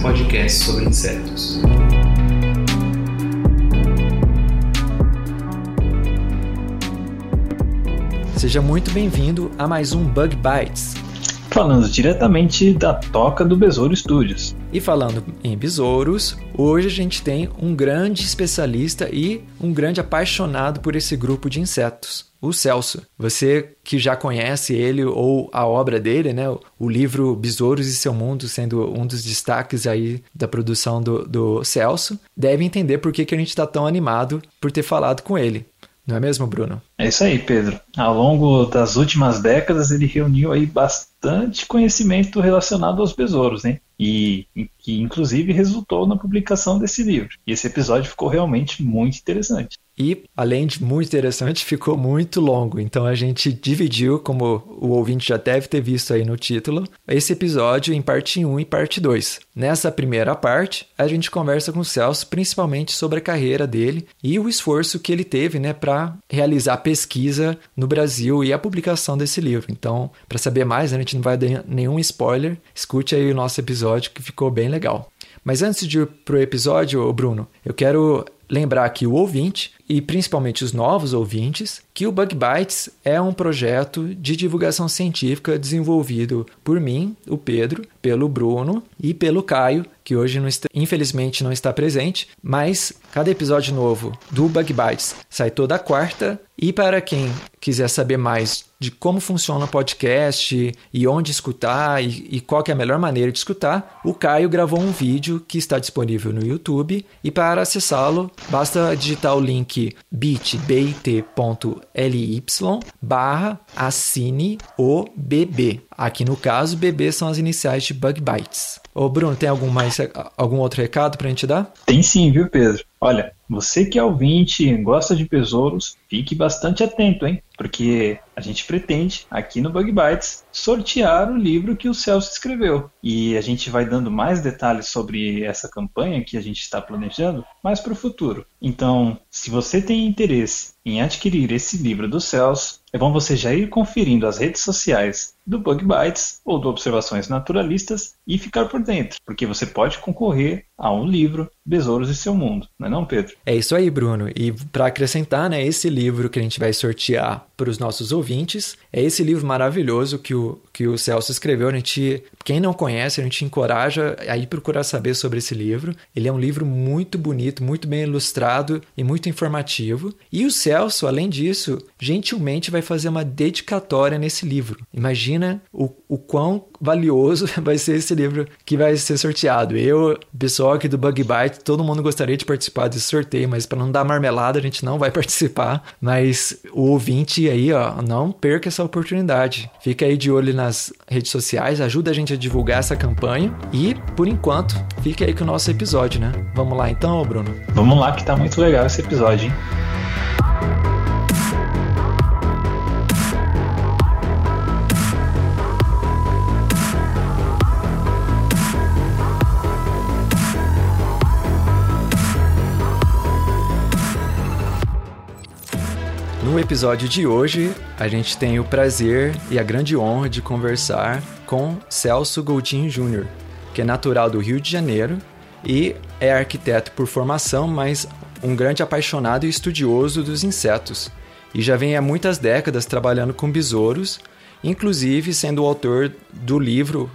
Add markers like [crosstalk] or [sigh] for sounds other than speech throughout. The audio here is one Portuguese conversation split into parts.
podcast sobre insetos. Seja muito bem-vindo a mais um Bug Bites. Falando diretamente da toca do Besouro Studios. E falando em besouros, hoje a gente tem um grande especialista e um grande apaixonado por esse grupo de insetos, o Celso. Você que já conhece ele ou a obra dele, né? O livro Besouros e Seu Mundo sendo um dos destaques aí da produção do, do Celso, deve entender por que, que a gente está tão animado por ter falado com ele. Não é mesmo, Bruno? É isso aí, Pedro. Ao longo das últimas décadas, ele reuniu aí bastante conhecimento relacionado aos besouros, né? E que inclusive resultou na publicação desse livro. E esse episódio ficou realmente muito interessante. E, além de muito interessante, [laughs] ficou muito longo. Então a gente dividiu, como o ouvinte já deve ter visto aí no título, esse episódio em parte 1 e parte 2. Nessa primeira parte, a gente conversa com o Celso principalmente sobre a carreira dele e o esforço que ele teve né, para realizar pesquisa no Brasil e a publicação desse livro. Então, para saber mais, a gente não vai dar nenhum spoiler, escute aí o nosso episódio que ficou bem legal. Mas antes de ir pro episódio, Bruno, eu quero lembrar aqui o ouvinte e principalmente os novos ouvintes que o Bug Bites é um projeto de divulgação científica desenvolvido por mim, o Pedro, pelo Bruno e pelo Caio, que hoje não está, infelizmente não está presente, mas cada episódio novo do Bug Bites sai toda quarta. E para quem quiser saber mais de como funciona o podcast e onde escutar e, e qual é a melhor maneira de escutar, o Caio gravou um vídeo que está disponível no YouTube. E para acessá-lo basta digitar o link bit.ly barra assine o BB. Aqui no caso, BB são as iniciais de Bug Bites. Ô Bruno, tem algum, mais, algum outro recado pra gente dar? Tem sim, viu, Pedro? Olha, você que é ouvinte e gosta de besouros, fique bastante atento, hein? Porque a gente pretende, aqui no Bug Bites, sortear o livro que o Celso escreveu. E a gente vai dando mais detalhes sobre essa campanha que a gente está planejando mais para o futuro. Então, se você tem interesse em adquirir esse livro do Celso, é bom você já ir conferindo as redes sociais do Bug Bites ou do Observações Naturalistas e ficar por dentro, porque você pode concorrer a um livro Besouros e Seu Mundo, não é não, Pedro? É isso aí, Bruno. E para acrescentar, né, esse livro que a gente vai sortear para os nossos ouvintes é esse livro maravilhoso que o, que o Celso escreveu. A gente, quem não conhece, a gente encoraja a ir procurar saber sobre esse livro. Ele é um livro muito bonito, muito bem ilustrado e muito informativo. E o Celso, além disso, gentilmente vai fazer uma dedicatória nesse livro. Imagina o, o quão valioso [laughs] vai ser esse livro que vai ser sorteado. Eu, pessoal aqui do Bug Bite, todo mundo gostaria de participar desse sorteio, mas para não dar marmelada, a gente não vai [laughs] participar. Mas o ouvinte aí, ó, não perca essa oportunidade. Fica aí de olho nas redes sociais, ajuda a gente a divulgar essa campanha e, por enquanto, fique aí com o nosso episódio, né? Vamos lá então, Bruno? Vamos lá que tá muito legal esse episódio, hein? No episódio de hoje, a gente tem o prazer e a grande honra de conversar com Celso Coutinho Júnior, que é natural do Rio de Janeiro e é arquiteto por formação, mas um grande apaixonado e estudioso dos insetos. E já vem há muitas décadas trabalhando com besouros, inclusive sendo o autor do livro,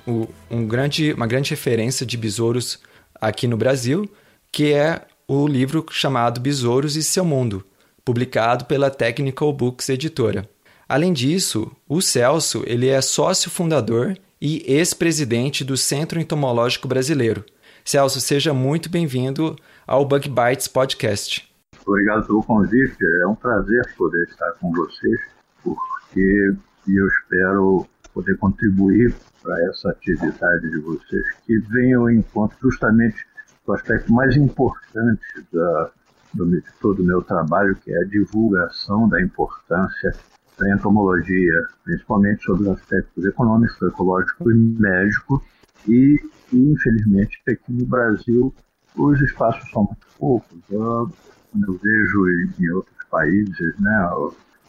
um grande, uma grande referência de besouros aqui no Brasil, que é o livro chamado Besouros e Seu Mundo, publicado pela Technical Books Editora. Além disso, o Celso ele é sócio fundador e ex-presidente do Centro Entomológico Brasileiro. Celso, seja muito bem-vindo ao Bug Bites Podcast. Obrigado pelo convite. É um prazer poder estar com vocês, porque eu espero poder contribuir para essa atividade de vocês, que vem ao encontro justamente do aspecto mais importante da, do, todo o meu trabalho, que é a divulgação da importância da entomologia, principalmente sobre os aspectos econômicos, ecológico e médico, e, infelizmente, aqui no Brasil os espaços são muito poucos. Eu, eu vejo em, outros países, né,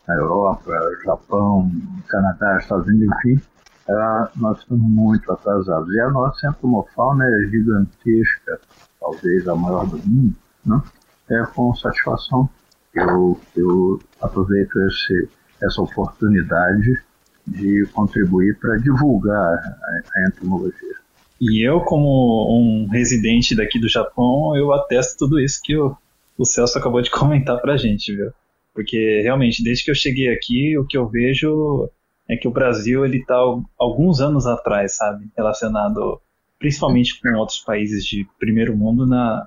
na Europa, Japão, Canadá, Estados Unidos, enfim, uh, nós estamos muito atrasados. E a nossa entomofauna é gigantesca, talvez a maior do mundo, né? É com satisfação eu, eu aproveito esse, essa oportunidade de contribuir para divulgar a, a entomologia. E eu, como um residente daqui do Japão, eu atesto tudo isso que o, o Celso acabou de [laughs] comentar para a gente, viu? Porque realmente, desde que eu cheguei aqui, o que eu vejo é que o Brasil ele está alguns anos atrás, sabe, relacionado principalmente com outros países de primeiro mundo na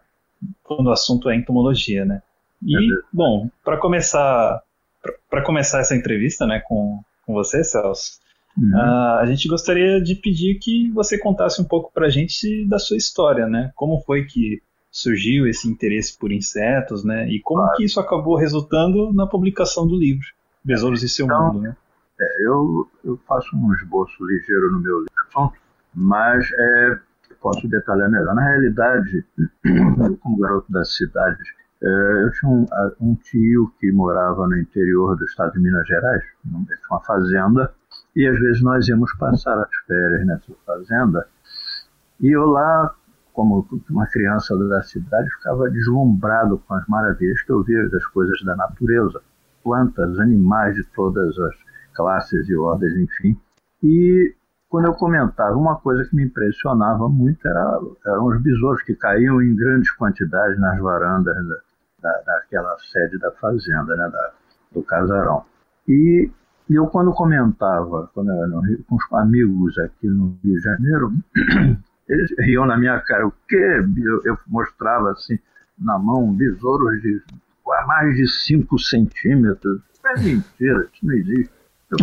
quando o assunto é entomologia, né? E é bom, para começar para começar essa entrevista, né, com, com você, Celso, uhum. uh, a gente gostaria de pedir que você contasse um pouco para a gente da sua história, né? Como foi que surgiu esse interesse por insetos, né? E como claro. que isso acabou resultando na publicação do livro Besouros e seu então, mundo, né? É, eu, eu faço um esboço ligeiro no meu livro, mas é, posso detalhar melhor. Na realidade, eu, como garoto da cidade, é, eu tinha um, um, tio que morava no interior do estado de Minas Gerais, tinha uma fazenda, e às vezes nós íamos passar as férias nessa fazenda. E eu lá, como uma criança da cidade, ficava deslumbrado com as maravilhas que eu via das coisas da natureza, plantas, animais de todas as classes e ordens, enfim. E quando eu comentava, uma coisa que me impressionava muito era, eram os besouros que caíam em grandes quantidades nas varandas da, da, daquela sede da fazenda, né, da, do casarão. E, eu, quando comentava quando eu no Rio, com os amigos aqui no Rio de Janeiro, [clears throat] eles riam na minha cara. O quê? Eu, eu mostrava assim, na mão, besouros de mais de 5 centímetros. É mentira, isso não existe. Eu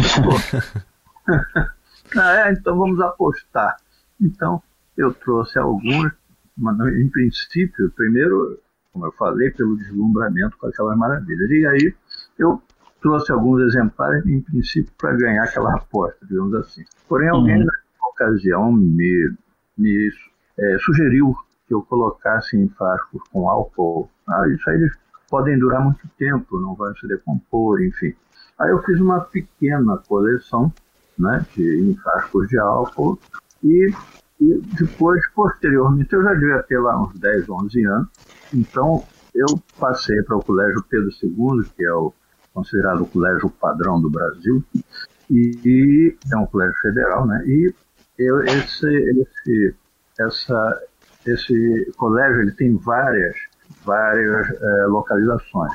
[laughs] ah, é, então vamos apostar. Então, eu trouxe alguns, mas em princípio, primeiro como eu falei, pelo deslumbramento com aquelas maravilhas. E aí eu trouxe alguns exemplares, em princípio, para ganhar aquela aposta, digamos assim. Porém, alguém, uhum. na ocasião, me, me é, sugeriu que eu colocasse em frascos com álcool. Ah, isso aí eles podem durar muito tempo, não vão se decompor, enfim. Aí eu fiz uma pequena coleção né, de, em frascos de álcool e e depois, posteriormente, eu já devia ter lá uns 10, 11 anos, então eu passei para o Colégio Pedro II, que é o considerado o colégio padrão do Brasil, e, e é um colégio federal, né? E eu, esse, esse, essa, esse colégio ele tem várias, várias é, localizações.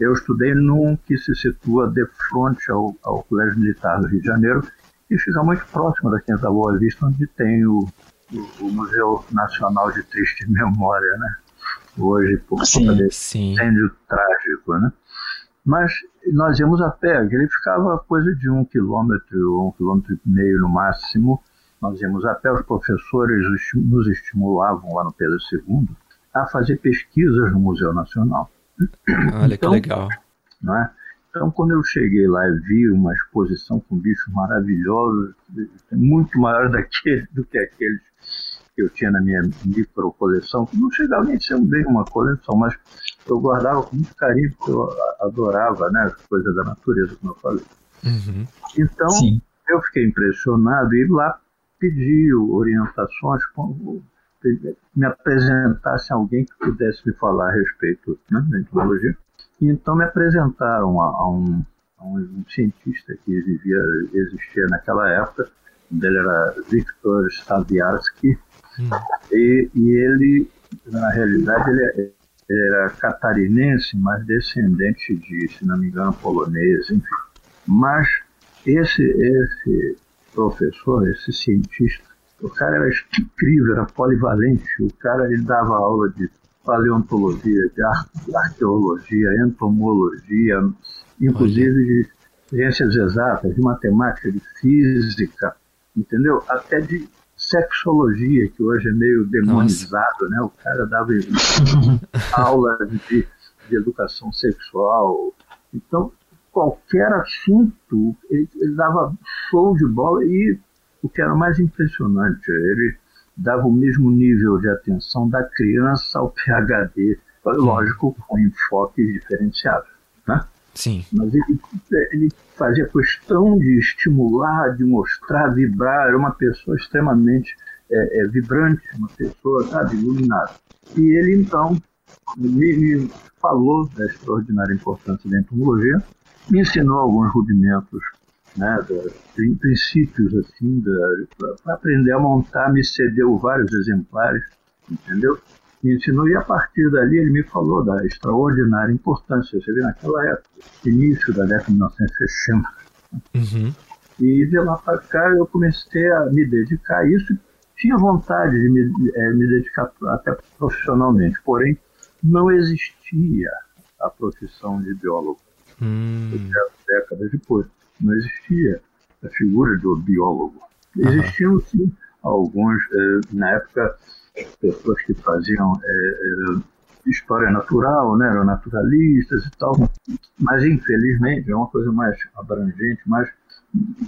Eu estudei num que se situa de frente ao, ao Colégio Militar do Rio de Janeiro, e fica muito próximo da Quinta Boa Vista, onde tem o, o, o Museu Nacional de Triste Memória, né? Hoje, por sim, conta desse incêndio trágico, né? Mas nós íamos a pé, ele ficava coisa de um quilômetro, um quilômetro e meio no máximo. Nós íamos a pé, os professores nos estimulavam lá no Pedro II a fazer pesquisas no Museu Nacional. Olha então, que legal. Não é? Então, quando eu cheguei lá e vi uma exposição com bichos maravilhosos, muito maior daquele, do que aqueles que eu tinha na minha micro coleção, que não chegava nem a ser bem uma coleção, mas eu guardava com muito carinho, porque eu adorava né, as coisas da natureza, como eu falei. Uhum. Então, Sim. eu fiquei impressionado e lá pedi orientações, me apresentasse alguém que pudesse me falar a respeito né, da entomologia. E então me apresentaram a, a, um, a um, cientista que vivia, existia naquela época, dele era Viktor Staviarsky, hum. e, e, ele, na realidade, ele, ele, era catarinense, mas descendente de, se não me engano, polonês, enfim. Mas esse, esse professor, esse cientista, o cara era incrível, era polivalente, o cara ele dava aula de paleontologia, de arqueologia, entomologia, inclusive de ciências exatas, de matemática, de física, entendeu? Até de sexologia, que hoje é meio demonizado, né? O cara dava [laughs] aula de, de educação sexual. Então, qualquer assunto, ele, ele dava show de bola e o que era mais impressionante, ele dava o mesmo nível de atenção da criança ao PhD, lógico, com enfoques diferenciados, né? Sim. Mas ele, ele fazia questão de estimular, de mostrar, vibrar, era uma pessoa extremamente é, é, vibrante, uma pessoa, sabe, iluminada. E ele, então, me, me falou da extraordinária importância da entomologia, me ensinou alguns rudimentos né, da, princípios assim, para aprender a montar, me cedeu vários exemplares, entendeu? Me ensinou e a partir dali ele me falou da extraordinária importância, você vê naquela época, início da década de 1960. Uhum. E de lá para cá eu comecei a me dedicar a isso, tinha vontade de me, é, me dedicar até profissionalmente, porém não existia a profissão de biólogo. Hum. Décadas depois não existia a figura do biólogo. Existiam, sim, alguns, eh, na época, pessoas que faziam eh, história natural, né, eram naturalistas e tal, mas infelizmente é uma coisa mais abrangente, mas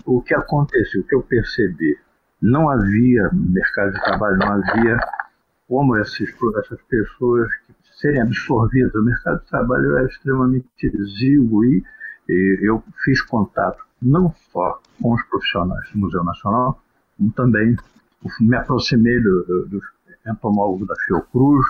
o que aconteceu, o que eu percebi, não havia mercado de trabalho, não havia como essas, essas pessoas serem absorvidas. O mercado de trabalho era extremamente exíguo e e eu fiz contato não só com os profissionais do Museu Nacional, como também me aproximei do, do, dos entomólogos da Fiocruz,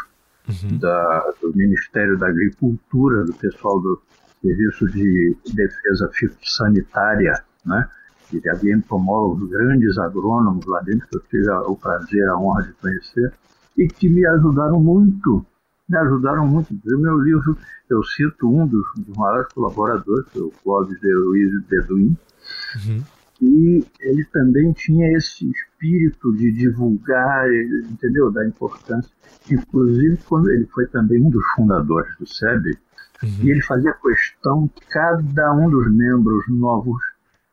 uhum. da, do Ministério da Agricultura, do pessoal do Serviço de Defesa Fitossanitária, né? E havia entomólogos, grandes agrônomos lá dentro, que eu tive o prazer, a honra de conhecer, e que me ajudaram muito me ajudaram muito. O meu livro, eu cito um dos, dos maiores colaboradores, que é o Clóvis de Luiz Beduim, uhum. e ele também tinha esse espírito de divulgar, entendeu, da importância. Inclusive, quando ele foi também um dos fundadores do SEB, uhum. e ele fazia questão que cada um dos membros novos,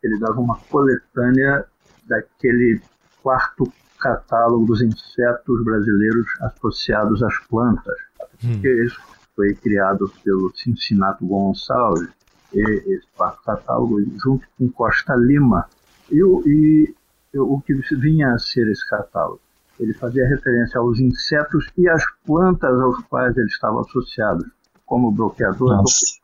ele dava uma coletânea daquele quarto catálogo dos insetos brasileiros associados às plantas Hum. Isso foi criado pelo Cincinato Gonçalves, esse catálogo, junto com Costa Lima. E, e, e o que vinha a ser esse catálogo? Ele fazia referência aos insetos e às plantas aos quais ele estava associado, como bloqueadores,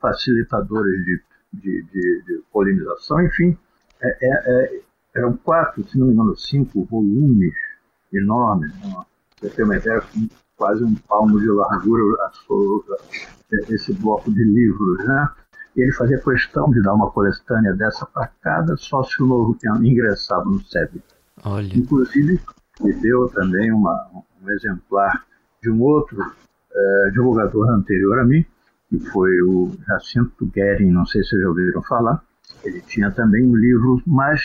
facilitadores de, de, de, de, polinização, enfim. É, é, é, eram quatro, se não me engano, cinco volumes enormes. Né? Você tem uma ideia, quase um palmo de largura esse bloco de livros, né? E ele fazia questão de dar uma coletânea dessa para cada sócio novo que ingressava no SEB. Olha. Inclusive, me deu também uma, um exemplar de um outro é, divulgador anterior a mim, que foi o Jacinto Guerin, não sei se vocês já ouviram falar. Ele tinha também um livro mais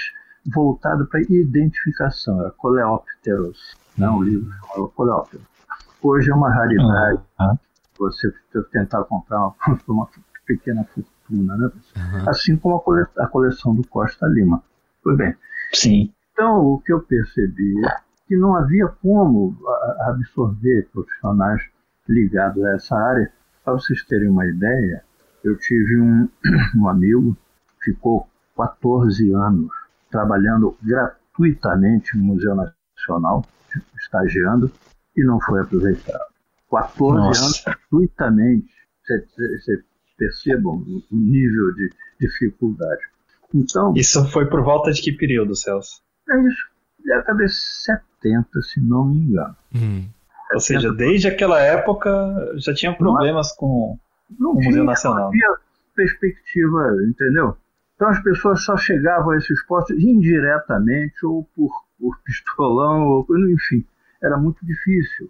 voltado para identificação, era Coleópteros, não, um livro chamado Coleópteros. Hoje é uma raridade uhum. você tentar comprar uma, [laughs] uma pequena fortuna, né? Uhum. Assim como a, cole, a, coleção do Costa Lima. Pois bem. Sim. Então, o que eu percebi é que não havia como absorver profissionais ligados a essa área. Para vocês terem uma ideia, eu tive um, [clears throat] um amigo, ficou 14 anos trabalhando gratuitamente no Museu Nacional, estagiando, e não foi aproveitado. 14 Nossa. anos gratuitamente. Vocês percebam o nível de dificuldade. Então, isso foi por volta de que período, Celso? É isso, década de 70, se não me engano. Hum. Ou seja, desde aquela época já tinha problemas não, com, não o Museu Nacional. Não havia perspectiva, entendeu? Então as pessoas só chegavam a esses postos indiretamente ou por, por pistolão, ou, enfim era muito difícil.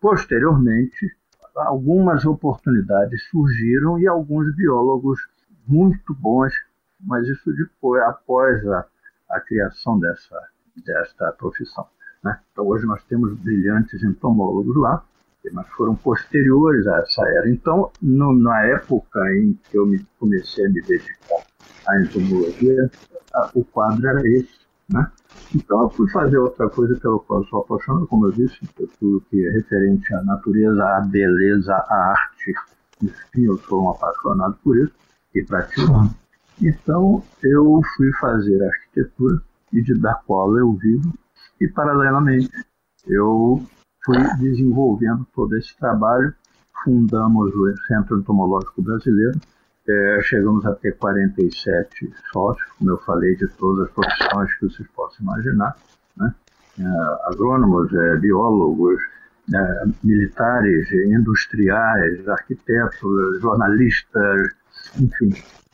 Posteriormente, algumas oportunidades surgiram e alguns biólogos muito bons, mas isso depois, após a, a criação dessa, desta profissão. Né? Então, hoje nós temos brilhantes entomólogos lá, mas foram posteriores a essa era. Então, no, na época em que eu me, comecei a me dedicar à entomologia, a, o quadro era esse. Né? Então eu fui fazer outra coisa pela qual eu sou apaixonado, como eu disse, tudo que é referente à natureza, à beleza, à arte. Enfim, eu sou um apaixonado por isso e pratico. Então eu fui fazer arquitetura e de da qual eu vivo e paralelamente eu fui desenvolvendo todo esse trabalho. Fundamos o Centro Entomológico Brasileiro, é, chegamos a ter 47 sócios, como eu falei, de todas as profissões que vocês possam imaginar, né? é, agrônomos, é, biólogos, é, militares, industriais, arquitetos, jornalistas, enfim,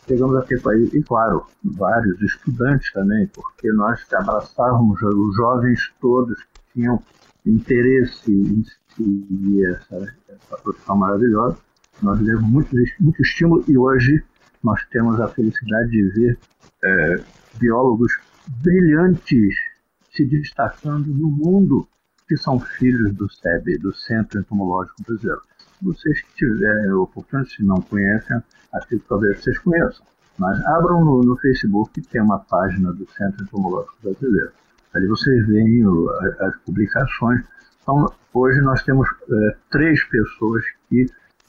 chegamos a ter e claro, vários estudantes também, porque nós abraçávamos os jovens todos que tinham interesse em seguir essa, essa profissão maravilhosa. Nós demos muito, muito estímulo e hoje nós temos a felicidade de ver é, biólogos brilhantes se destacando no mundo, que são filhos do SEB, do Centro Entomológico Brasileiro. Vocês que tiverem oportunidade, se não conhecem, que talvez vocês conheçam. Mas abram no, no Facebook, tem uma página do Centro Entomológico Brasileiro. Ali vocês veem as publicações. Então, hoje nós temos é, três pessoas que,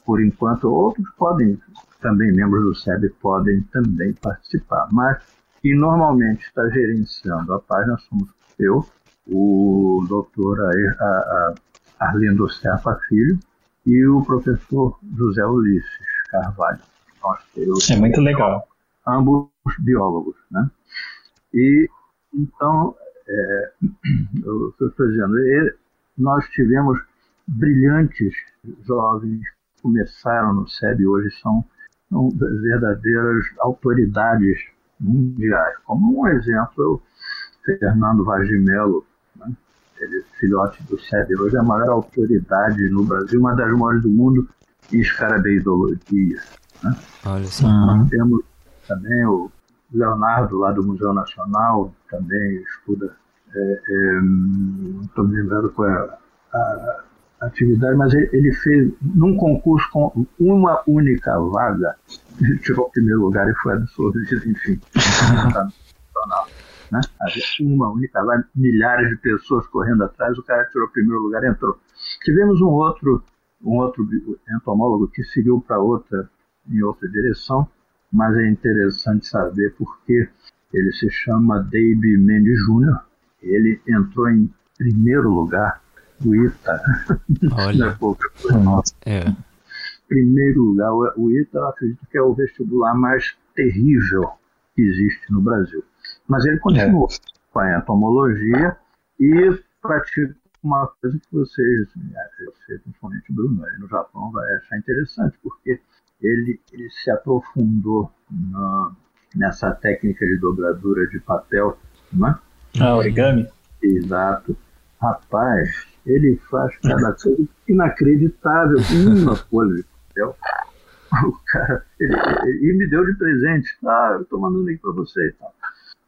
por enquanto, outros podem, também membros do SEB podem também participar, mas que normalmente está gerenciando a página somos eu, o doutor Arlindo Serpa Filho e o professor José Ulisses Carvalho. é muito legal. Ambos biólogos, né? E então é, [clears throat] eu estou dizendo, nós tivemos brilhantes jovens começaram no SEB hoje são, são verdadeiras autoridades mundiais. Como um exemplo, o Fernando Vaz de Mello, né? ele filhote do SEB, hoje é a maior autoridade no Brasil, uma das maiores do mundo em escarabeidologia. Né? Olha só. Nós temos também o Leonardo, lá do Museu Nacional, também estuda, é, é, não estou me lembrando qual é a, a, atividade, mas ele, ele, fez, num concurso com uma única vaga, ele tirou o primeiro lugar e foi absolvido, enfim. [laughs] né? Havia uma única vaga, milhares de pessoas correndo atrás, o cara tirou o primeiro lugar e entrou. Tivemos um outro, um outro entomólogo que seguiu para outra, em outra direção, mas é interessante saber porque ele se chama Dave Mendes Jr. Ele entrou em primeiro lugar ITA. Olha. [laughs] Nossa. É. Primeiro lugar, o ITA, eu acredito que é o vestibular mais terrível que existe no Brasil. Mas ele continuou é. com a entomologia e pratica uma coisa que vocês, você, principalmente o Bruno, aí no Japão, vai achar interessante, porque ele, ele se aprofundou na, nessa técnica de dobradura de papel, não é? Ah, origami? Exato. Rapaz, ele faz cada coisa inacreditável. Uma [laughs] folha de papel. O cara, ele, ele, ele, me deu de presente. Ah, eu estou mandando aqui para você e tal.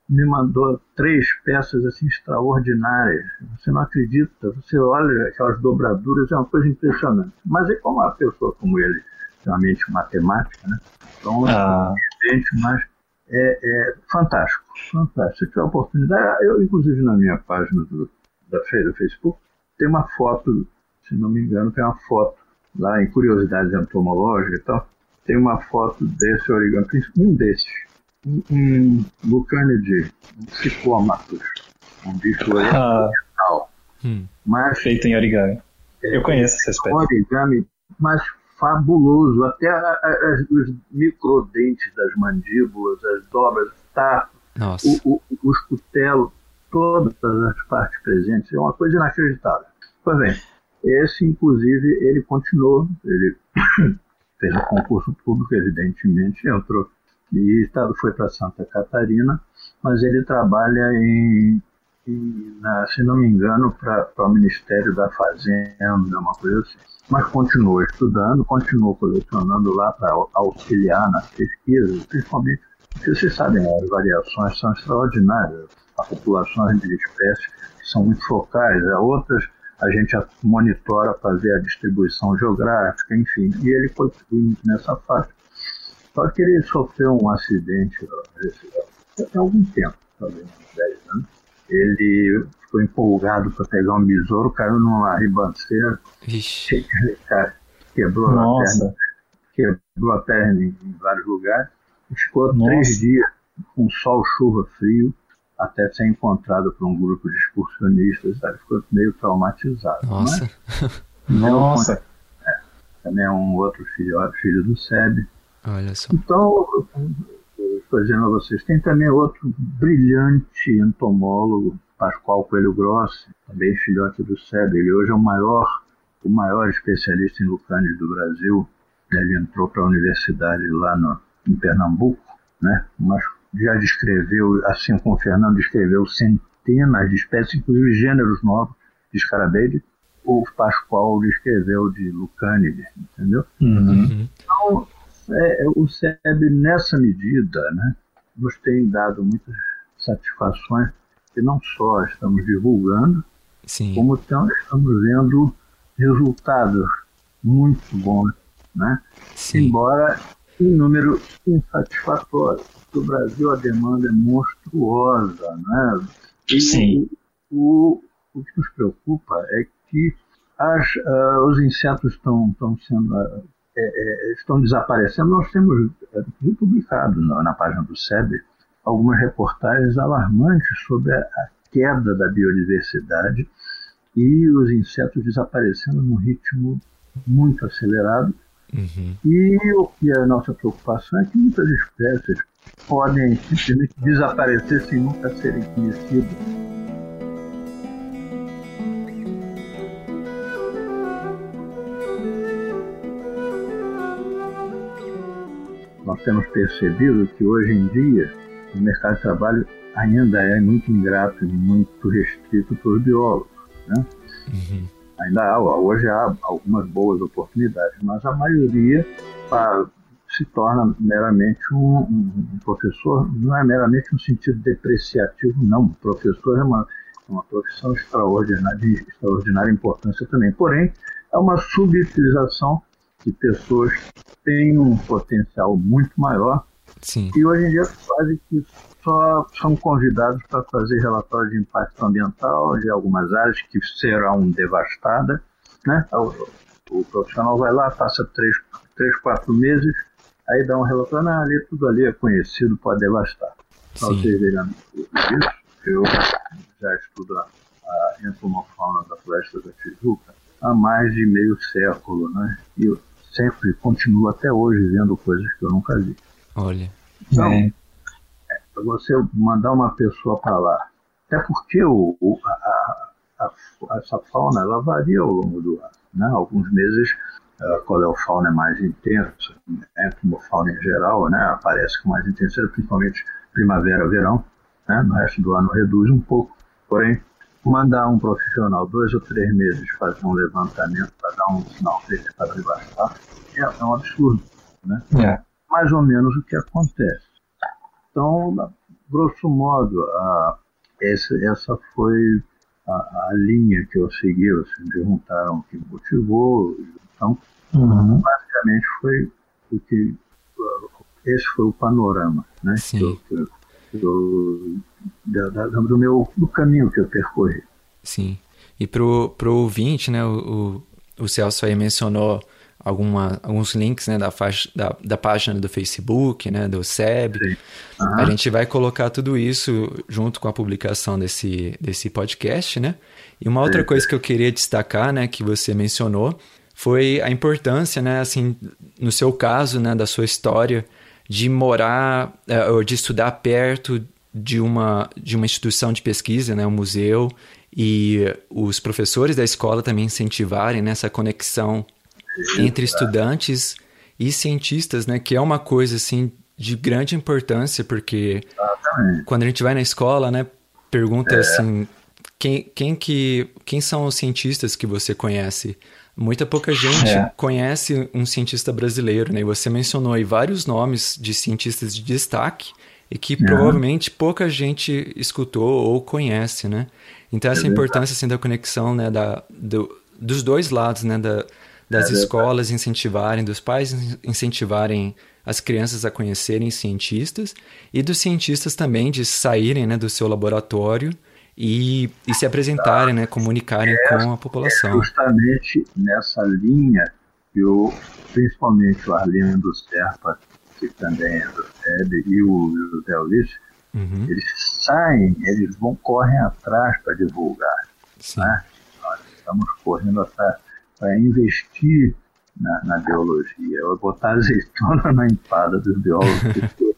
Me mandou três peças assim extraordinárias. Você não acredita. Você olha aquelas dobraduras, é uma coisa impressionante. Mas é como uma pessoa como ele extremamente matemática, né? Então, ah. é mas é, é, fantástico, fantástico. Se tiver oportunidade, eu, inclusive, na minha página do, da feira do Facebook, tem uma foto, se não me engano, tem uma foto lá em Curiosidades Entomológicas e tal, tem uma foto desse origami, um desses, um, um Lucanidae, um um bicho. Ah. Hum. Mas, Feito em origami. Eu conheço essa espécie. Origami, mas fabuloso. Até a, a, os microdentes das mandíbulas, as dobras, tá, o, o, os cutelos, todas as partes presentes. É uma coisa inacreditável. Pois bem, esse, inclusive, ele continuou, ele [coughs] fez o concurso público, evidentemente, entrou e foi para Santa Catarina, mas ele trabalha em, em na, se não me engano, para o Ministério da Fazenda, uma coisa assim. Mas continuou estudando, continuou colecionando lá para auxiliar nas pesquisas, principalmente porque vocês sabem, as variações são extraordinárias, há populações de espécies são muito focais, há outras a gente monitora ver a distribuição geográfica, enfim, e ele continua nessa fase. Só que ele sofreu um acidente há algum tempo, talvez uns 10 anos, ele ficou empolgado para pegar um besouro, caiu numa ribanceira, Vixe. quebrou a Nossa. perna, quebrou a perna em, em vários lugares, e ficou Nossa. três dias com sol, chuva, frio, até ser encontrado por um grupo de excursionistas, sabe? ficou meio traumatizado. Nossa. Nossa. Também é um outro filho, filho do SEB. Olha só. Então, estou dizendo a vocês, tem também outro brilhante entomólogo, Pascoal Coelho Grossi, também filhote do SEB. Ele hoje é o maior, o maior especialista em lucanes do Brasil. Ele entrou para a universidade lá no, em Pernambuco, né? mas já descreveu, assim como o Fernando descreveu, centenas de espécies, inclusive gêneros novos de escarabeide. O Pascoal descreveu de lucânides, entendeu? Uhum. Então, é, o SEB, nessa medida, né, nos tem dado muitas satisfações, que não só estamos divulgando, Sim. como tam- estamos vendo resultados muito bons, né? Sim. embora em número insatisfatório. No Brasil a demanda é monstruosa. Né? E Sim. O, o que nos preocupa é que as, ah, os insetos estão, estão sendo é, é, estão desaparecendo. Nós temos é, inclusive, publicado na, na página do SEB algumas reportagens alarmantes sobre a, a queda da biodiversidade e os insetos desaparecendo num ritmo muito acelerado. Uhum. E o que é a nossa preocupação é que muitas espécies podem simplesmente desaparecer sem nunca serem conhecidas. Nós temos percebido que hoje em dia o mercado de trabalho ainda é muito ingrato e muito restrito para os biólogos. Né? Uhum. Ainda há, hoje há algumas boas oportunidades, mas a maioria ah, se torna meramente um, um- um professor, não é meramente no sentido depreciativo, não. O professor é uma, é uma profissão extraordinária, de extraordinária importância também. Porém, é uma subutilização de pessoas que têm um potencial muito maior Sim. e hoje em dia quase que só são convidados para fazer relatório de impacto ambiental de algumas áreas que serão devastadas. Né? O, o profissional vai lá, passa três, três, quatro meses, aí dá um relatório, ah, ali, tudo ali é conhecido, pode devastar. Para Sim. vocês verem isso, eu já estudo a, a entomofauna da floresta da Tijuca há mais de meio século, né? E eu sempre continuo até hoje vendo coisas que eu nunca vi. Olha. Então, É. para você mandar uma pessoa para lá. Até porque o, o- a, a- a- essa fauna ela varia ao longo do ano. Né? Alguns meses a coleofauna é mais intensa, né? como a fauna em geral, né? aparece com mais intensidade, principalmente primavera, verão. Né? No resto do ano reduz um pouco. Porém, mandar um profissional dois ou três meses fazer um levantamento para dar um sinal verde para devastar é, é um absurdo. Né? É. mais ou menos o que acontece. Então, grosso modo, a, essa, essa foi a, a linha que eu segui. Me perguntaram o que motivou. Então, Uhum. basicamente foi o que. Esse foi o panorama né, Sim. que eu- que eu- que eu- da- da- do meu do caminho que eu percorri. Sim. E pro, pro ouvinte, né, o, o, o Celso aí mencionou alguma, alguns links, né, da, faixa, da, da página do Facebook, né, do SEB. Sim. A gente vai colocar tudo isso junto com a publicação desse, desse podcast, né? E uma outra coisa que eu queria destacar, né, que você mencionou, foi a importância, né, assim, no seu caso, né, da sua história, de morar, eh, ou de estudar perto de uma, de uma instituição de pesquisa, né, um museu, e os professores da escola também incentivarem nessa conexão entre estudantes e cientistas, né, que é uma coisa assim de grande importância, porque quando a gente vai na escola, né, pergunta assim, quem, quem que quem são os cientistas que você conhece? Muita pouca gente É. conhece um cientista brasileiro, né? E você mencionou aí vários nomes de cientistas de destaque e que provavelmente pouca gente escutou ou conhece, né? Então essa importância assim da conexão, né, da, do, dos dois lados, né, da, das escolas incentivarem, dos pais in- incentivarem as crianças a conhecerem cientistas e dos cientistas também de saírem, né, do seu laboratório e, e se apresentarem, né, comunicarem é, com a população. É justamente nessa linha que o, principalmente o Arlindo Serpa, que também é do FEB, e o José Ulisses, uhum. eles saem, eles vão, correm atrás para divulgar. Né? Nós estamos correndo atrás para investir na, na biologia, botar azeitona na empada dos biólogos.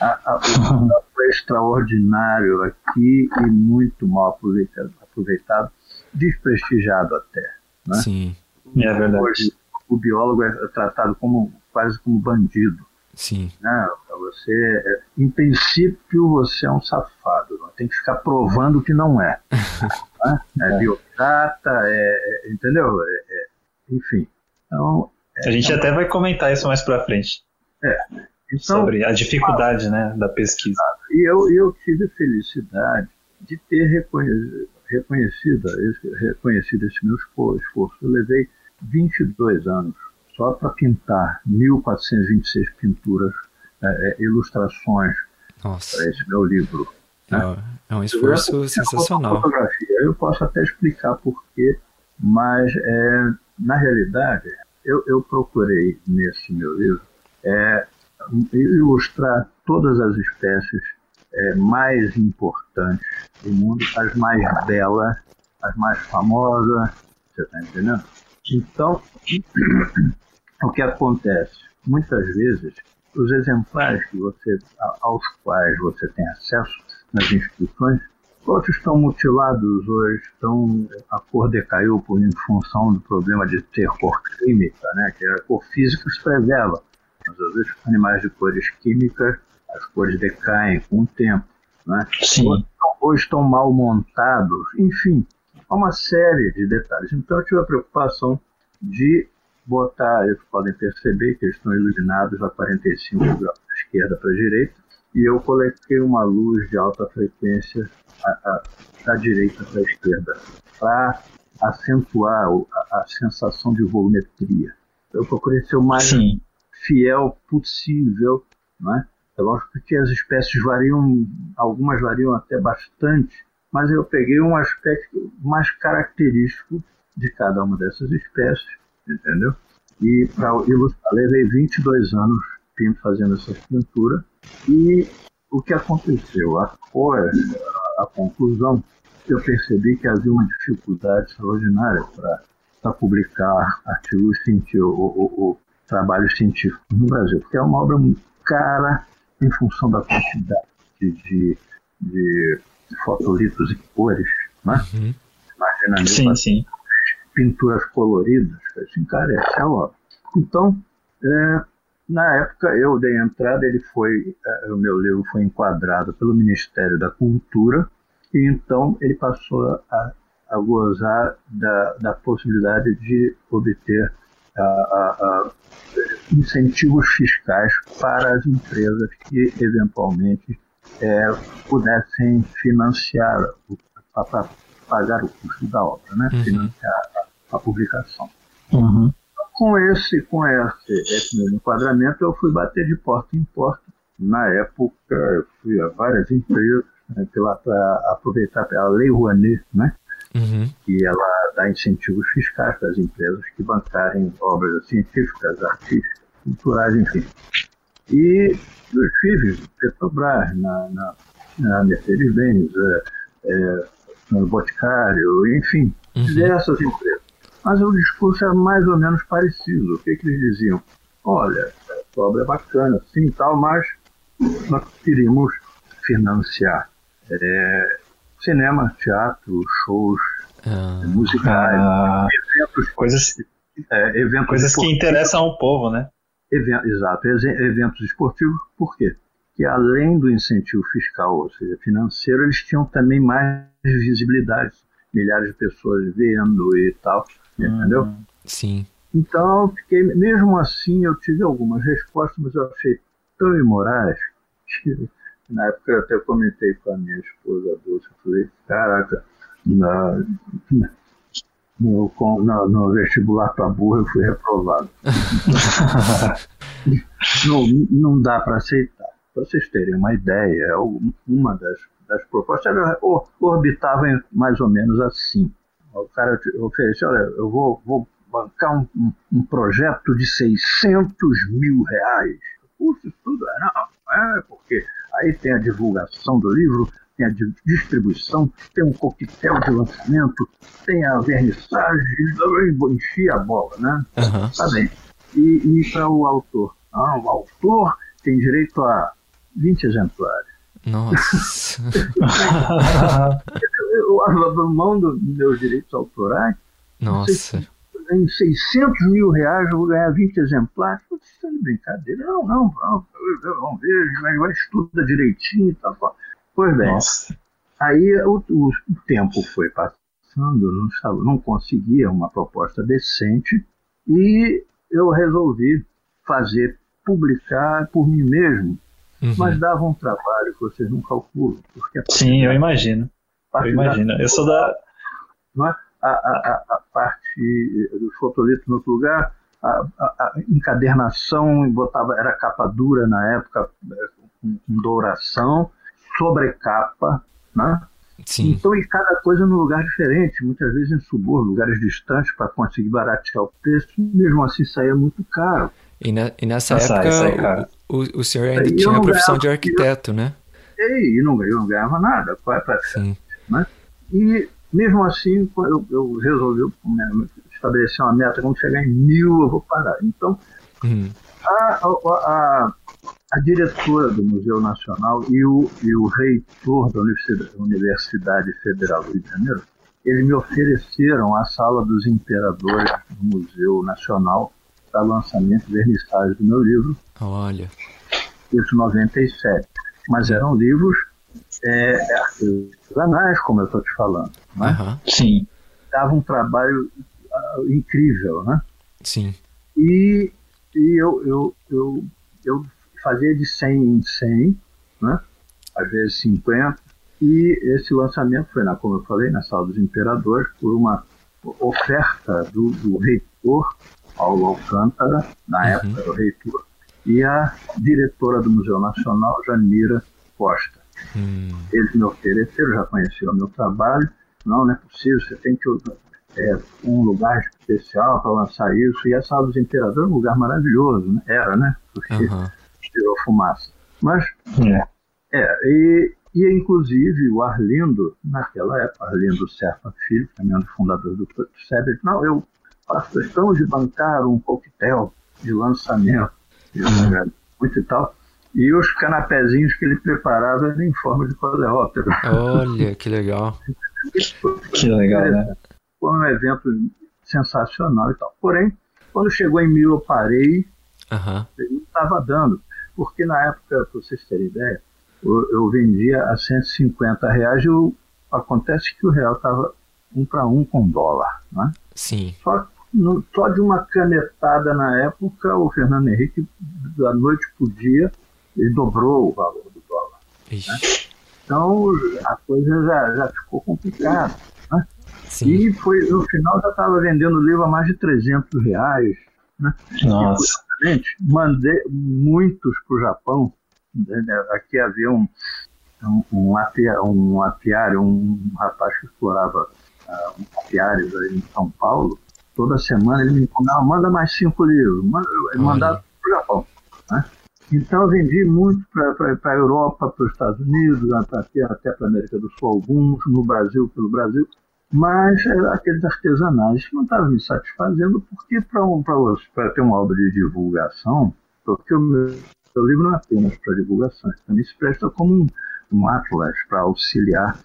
a, a, o foi extraordinário aqui e muito mal aproveitado, aproveitado desprestigiado até. Né? Sim. É verdade. Hoje, o biólogo é tratado como quase como bandido. Sim. Né? Você, em princípio, você é um safado. Tem que ficar provando que não é. [laughs] né? É, é biocrata, é, é, entendeu? É, é, enfim. Então, a gente até vai comentar isso mais para frente. É. Então, sobre a dificuldade né, da pesquisa. E eu, eu tive felicidade de ter reconhecido, reconhecido, reconhecido esse meu esforço. Eu levei 22 anos só para pintar 1.426 pinturas, é, é, ilustrações para esse meu livro. É, é um esforço sensacional. Fotografia. Eu posso até explicar porquê, mas é, na realidade eu, eu procurei nesse meu livro é, ilustrar todas as espécies é, mais importantes do mundo, as mais belas, as mais famosas, você está entendendo? Então, [clears throat] o que acontece? Muitas vezes, os exemplares que você, aos quais você tem acesso nas instituições, outros estão mutilados hoje, estão, a cor decaiu por, em função do problema de ter cor química, né, que a cor física se preserva, mas às vezes animais de cores químicas, as cores decaem com o tempo. Né? Sim. Ou, ou estão mal montados, enfim, há uma série de detalhes. Então eu tive a preocupação de botar, eles podem perceber que eles estão iluminados a 45 graus da esquerda para a direita, e eu coloquei uma luz de alta frequência a, a, da direita para a esquerda, para acentuar a, a, sensação de volumetria. Eu procurei ser o mais Sim. fiel possível, né? É lógico que as espécies variam, algumas variam até bastante, mas eu peguei um aspecto mais característico de cada uma dessas espécies, entendeu? E para ilustrar, levei 22 anos pinto fazendo essa pintura e o que aconteceu? Após a, a conclusão, eu percebi que havia uma dificuldade extraordinária para publicar artigos científicos, ou, trabalhos científicos no Brasil, porque é uma obra cara em função da quantidade de, de fotolitos e cores, né? Uhum. Imagina sim, sim. pinturas coloridas, isso encarece a obra. Então, é, na época eu dei entrada, ele foi, é, o meu livro foi enquadrado pelo Ministério da Cultura e então ele passou a, a gozar da, da possibilidade de obter a, a, incentivos fiscais para as empresas que eventualmente é, pudessem financiar, para pagar o custo da obra, né? Uhum. financiar a, a publicação. Uhum. Com esse, com esse, esse meu enquadramento, eu fui bater de porta em porta. Na época, eu fui a várias empresas né, para aproveitar a Lei Rouanet, né? Uhum. que ela dá incentivos fiscais para as empresas que bancarem obras científicas, artísticas, culturais, enfim. E eu estive Petrobras, na, na, na Mercedes-Benz, é, é, no Boticário, enfim, uhum. diversas empresas. Mas o discurso era mais ou menos parecido. O que, que eles diziam? Olha, a obra é bacana, sim tal, mas nós queríamos financiar é, cinema, teatro, shows, ah. musicais, ah. eventos, coisas, é, eventos coisas que interessam ao povo, né? exato, eventos esportivos, por quê? Que além do incentivo fiscal, ou seja, financeiro, eles tinham também mais visibilidade, milhares de pessoas vendo e tal, entendeu? Hum, sim. Então, eu fiquei, mesmo assim, eu tive algumas respostas, mas eu achei tão imorais que, na época, eu até comentei com a minha esposa, Dulce, eu falei, caraca, na, no, no, no vestibular para burro eu fui reprovado. [laughs] não, não dá para aceitar. Para vocês terem uma ideia, uma das, das propostas orbitavam mais ou menos assim. O cara ofereceu, olha, eu vou, vou bancar um, um, um, projeto de 600 mil reais. Isso tudo é, não, é porque aí tem a divulgação do livro, tem a distribuição, tem um coquetel de lançamento, tem a vernissagem, enchi a bola, né? Uhum. Tá bem. E, e para o autor? Ah, o autor tem direito a 20 exemplares. Nossa. [laughs] eu abro mão dos meus direitos autorais. Nossa. Em 600 mil reais eu vou ganhar 20 exemplares. Isso é brincadeira. Não, não, vamos, vamos ver, mas vai estuda direitinho e tal. Pois bem. Nossa. Aí o, o, o tempo foi passando, não, estava, não conseguia uma proposta decente e eu resolvi fazer, publicar por mim mesmo. Uhum. Mas dava um trabalho que vocês não calculam. Porque Sim, eu imagino. Eu imagino. Eu sou da. Não é? a, a, a parte dos fotolitos no outro lugar, a, a, a, encadernação, botava, era capa dura na época, com, com douração, sobrecapa, né? Sim. Então, e cada coisa num lugar diferente, muitas vezes em subúrbio, lugares distantes, para conseguir baratear o preço, mesmo assim saía muito caro. E, na, e nessa Nossa, época. O, o, senhor ainda E eu tinha a profissão ganhava- de arquiteto, né? E, e não, eu não ganhava nada. Qual é pra- Sim. né? E mesmo assim, eu, eu resolvi né, estabelecer uma meta, quando chegar em mil eu vou parar. Então, Uhum. a, a, a, a diretora do Museu Nacional e o, e o reitor da Universidade, Universidade Federal do Rio de Janeiro, eles me ofereceram a Sala dos Imperadores do Museu Nacional para lançamento e vernissagem do meu livro, Olha. isso em 97. Mas eram livros é, artesanais, como eu estou te falando. Né? Aham. Sim. Dava um trabalho ah, incrível, né? Sim. E, e eu, eu, eu, eu fazia de 100 em 100, né? às vezes 50, e esse lançamento foi, na, como eu falei, na Sala dos Imperadores, por uma oferta do, do reitor Paulo Alcântara, na Uhum. época era o reitor, e a diretora do Museu Nacional, Janira Costa. Hum. Eles me ofereceram, já conheciam o meu trabalho. Não, não é possível, você tem que é, um lugar especial para lançar isso. E a Sala dos Imperadores é um lugar maravilhoso, né? era, né? Porque Aham. tirou fumaça. Mas, É. é, e, e inclusive o Arlindo, naquela época, Arlindo Serpa Filho, também é um dos fundadores do SEB, não, eu faço questão de bancar um coquetel de lançamento, de muito e tal. E os canapézinhos que ele preparava eram em forma de quadrilóptero. Olha, que legal. Que legal, né? Foi um evento sensacional e tal. Porém, quando chegou em mil eu parei, Aham. não estava dando. Porque na época, para vocês terem ideia, eu, eu vendia a 150 reais e o- acontece que o real estava um para um com dólar. Né? Sim. Só, no- só de uma canetada na época, o Fernando Henrique, da noite para o dia, ele dobrou o valor do dólar. Ixi. Então a coisa já, já ficou complicada. Né? E foi, no final já estava vendendo o livro a mais de 300 reais. Nossa. Gente, mandei muitos para o Japão. né, Aqui havia um, um, um, apia- um apiário, um rapaz que explorava ah, um apiário aí em São Paulo. Toda semana ele me mandava, manda mais cinco livros. Manda, ele mandava para o Japão. né? Então eu vendi muito para a Europa, para os Estados Unidos, até, até para a América do Sul, alguns, no Brasil, pelo Brasil. Mas aqueles artesanais não estavam me satisfazendo, porque para um, ter uma obra de divulgação, porque o meu, livro não é apenas para divulgação, também se presta como um, um atlas para auxiliar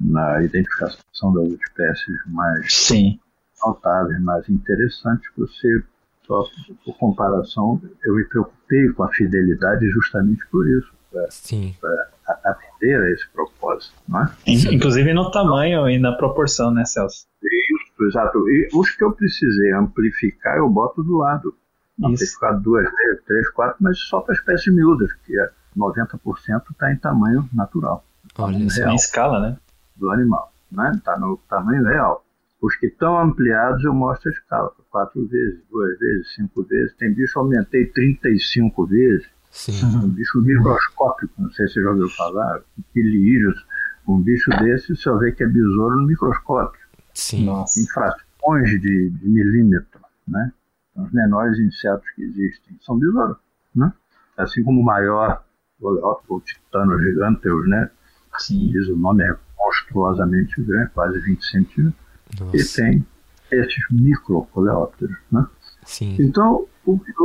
na identificação das espécies mais Sim. Notáveis, mais interessantes. Você, só por comparação, eu me preocupei com a fidelidade justamente por isso, Sim. para atender a esse propósito. Não é? In- Inclusive no tamanho e na proporção, né, Celso? Isso, exato. E os que eu precisei amplificar, eu boto do lado. Amplificar duas, três, quatro, mas só para espécies miúdas, que é 90% está em tamanho natural. Olha só. real Em escala, né? do animal. Está né? Tá no tamanho real. Os que estão ampliados eu mostro a escala. Quatro vezes, duas vezes, cinco vezes. Tem bicho aumentei 35 vezes. Sim. Um bicho microscópico, não sei se você já ouviu falar, pilírios, Um bicho desse, você vê que é besouro no microscópio. Sim. Nossa. Em frações de, de milímetro, né? São os menores insetos que existem. São besouros, né? Assim como o maior, o, o titano giganteus, né? Sim. Diz o nome é monstruosamente grande, quase 20 centímetros. E Nossa. tem esses microcoleópteros, né? Sim. Então,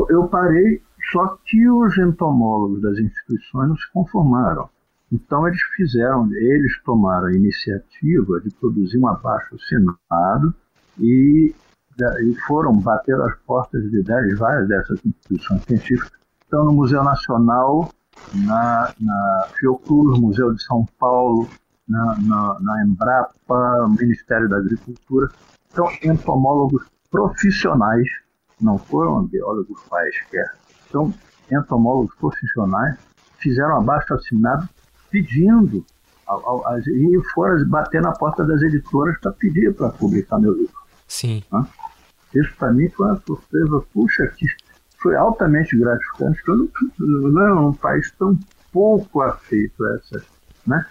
eu- parei, só que os entomólogos das instituições não se conformaram. Então, eles fizeram, eles tomaram a iniciativa de produzir um abaixo assinado e, e foram bater as portas de dez, várias dessas instituições científicas. Estão no Museu Nacional, na, na Fiocruz, Museu de São Paulo, na, na, na Embrapa, Ministério da Agricultura. Então, entomólogos profissionais, não foram biólogos quaisquer, são entomólogos profissionais, fizeram abaixo assinado pedindo ao- ao- e foram bater na porta das editoras para pedir para publicar meu livro. Sim. Isso para mim foi uma surpresa, puxa, que foi altamente gratificante, porque eu não, não é um país tão pouco afeito a essas, né?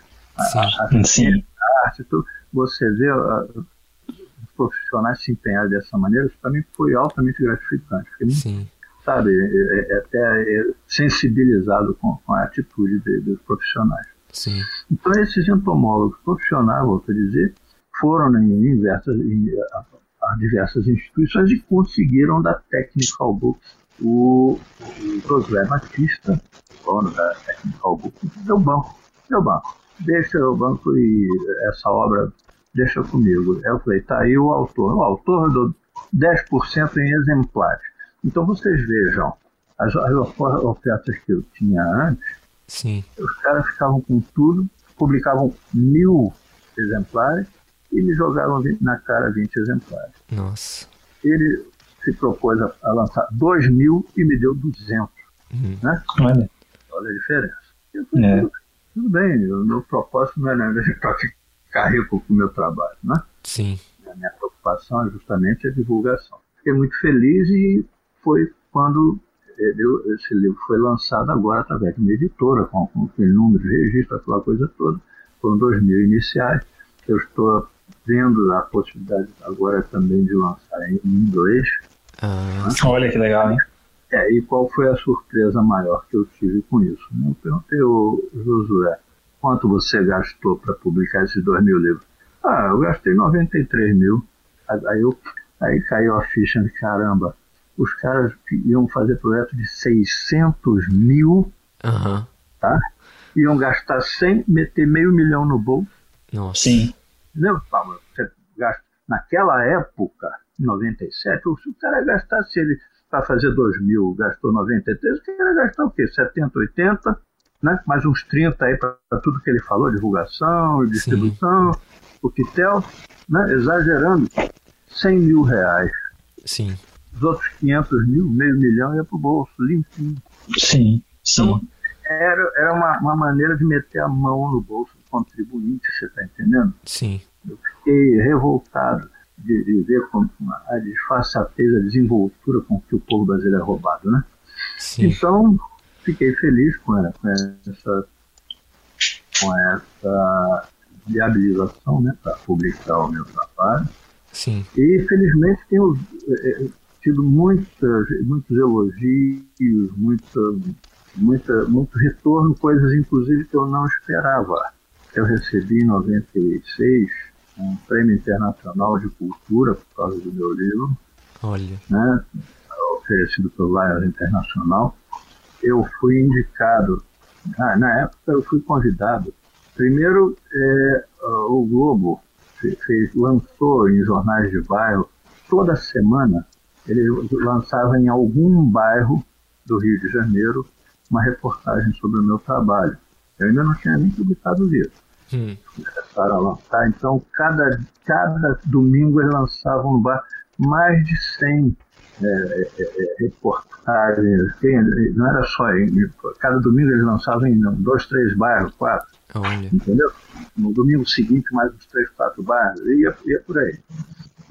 Sim. A, Sim. a arte, tudo. você vê os profissionais se empenhar dessa maneira, isso para mim foi altamente gratificante. Fiquei Sim. sabe, é, é até é, sensibilizado com, com a atitude de- dos profissionais. Sim. Então, esses entomólogos profissionais, volto a dizer, foram em, diversas, em, a, a diversas instituições e conseguiram da Technical Books o, o Josué Batista, dono da Technical Books, deu banco, deu banco. Deixa o banco e essa obra deixa comigo. Eu falei, tá aí o autor. O autor do 10% em exemplares. Então vocês vejam, as, as ofertas que eu tinha antes, Sim. os caras ficavam com tudo, publicavam mil exemplares e me jogavam vi- na cara 20 exemplares. Nossa. Ele se propôs a, a lançar 2 mil e me deu 200, Uhum. né? Olha. Olha a diferença. Eu falei, É. tudo, bem, o meu propósito não é [laughs] para ficar rico com o meu trabalho, né? Sim. A minha preocupação é justamente a divulgação. Fiquei muito feliz e foi quando eh, eu- esse livro foi lançado agora através de uma editora, com, com aquele número de registro, aquela coisa toda. Foram dois mil iniciais. Eu estou vendo a possibilidade agora também de lançar em inglês. Ah, Olha que legal, hein? É, e qual foi a surpresa maior que eu tive com isso? né? Eu perguntei ao Josué, quanto você gastou para publicar esses dois mil livros? Ah, eu gastei 93 mil. Aí, eu, aí caiu a ficha, de caramba, os caras iam fazer projeto de 600 mil, aham. tá? Iam gastar 100, meter meio milhão no bolso. Nossa. Sim. Entendeu? Paulo? Você gasta- Naquela época, em 97, se o cara gastasse ele para fazer 2 mil, gastou 93, o cara ia gastar o quê? 70, 80, né? mais uns 30 aí para tudo que ele falou, divulgação, distribuição, o quitel, né? exagerando, 100 mil reais. Sim. Os outros 500 mil, meio milhão ia para o bolso, limpinho. Sim. Sim. Era, era uma, uma maneira de meter a mão no bolso do contribuinte, você está entendendo? Sim. fiquei revoltado de, de ver como a disfarçatez, a desenvoltura com que o povo brasileiro é roubado, né? Sim. Então, fiquei feliz com, com essa, com essa viabilização, né, para publicar o meu trabalho. Sim. E, felizmente, tenho eh, eh, tido muitas, muitos elogios, muita, muita, muito retorno, coisas, inclusive, que eu não esperava. Eu recebi em 96 um prêmio internacional de cultura por causa do meu livro, Olha. né, oferecido pelo Lions Internacional. Eu fui indicado, ah, na época eu fui convidado. Primeiro, eh, o Globo fe- fez, lançou em jornais de bairro, toda semana, ele lançava em algum bairro do Rio de Janeiro uma reportagem sobre o meu trabalho. Eu ainda não tinha nem publicado o livro Hum. começaram a lançar. Então, cada, cada domingo eles lançavam no bar mais de 100 é, é, é, reportagens. Tem- Não era só em. Cada domingo eles lançavam em dois, três bairros, quatro, Olha. entendeu? No domingo seguinte, mais uns três, quatro bairros, e ia, ia por aí.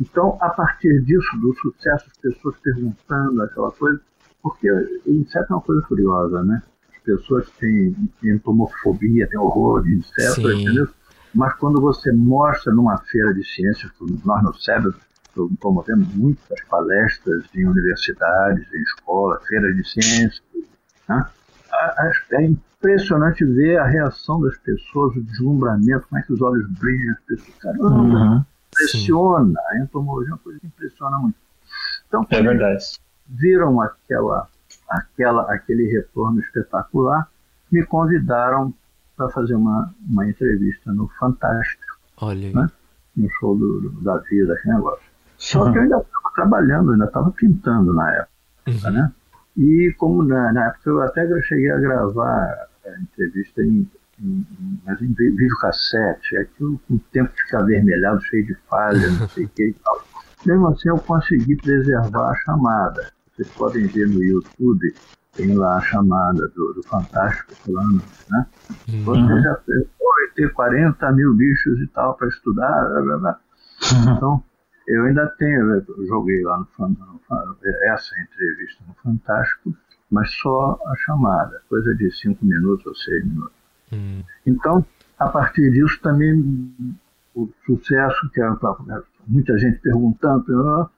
Então, a partir disso, do sucesso, as pessoas perguntando aquela coisa, porque inseto é uma coisa curiosa, né? As pessoas têm entomofobia, têm horror de inseto, Sim. entendeu? mas quando você mostra numa feira de ciências, nós no cérebro promovemos muitas palestras em universidades, em escolas, feiras de ciências, né? é impressionante ver a reação das pessoas, o deslumbramento, como é que os olhos brilham, as pessoas, caramba, uhum, impressiona, sim. a entomologia é uma coisa que impressiona muito. Então, é verdade. viram aquela, aquela, aquele retorno espetacular, me convidaram para fazer uma, uma entrevista no Fantástico. Olha aí. Né? No show do, do, da vida, aquele negócio. Só que eu ainda estava trabalhando, ainda estava pintando na época, uhum. né? E como na, na, época eu até cheguei a gravar a entrevista em, em, mas em videocassete, aquilo com o tempo fica avermelhado, cheio de falha, não sei o que e tal. Mesmo assim, eu consegui preservar a chamada. Vocês podem ver no YouTube, tem lá a chamada do, do Fantástico falando, né? Uhum. Você já vai ter 40 mil bichos e tal para estudar, blá, blá, blá. Uhum. Então, eu ainda tenho, eu joguei lá no, no, essa entrevista no Fantástico, mas só a chamada, coisa de cinco minutos ou seis minutos. Uhum. Então, a partir disso também o sucesso que era muita gente perguntando, eu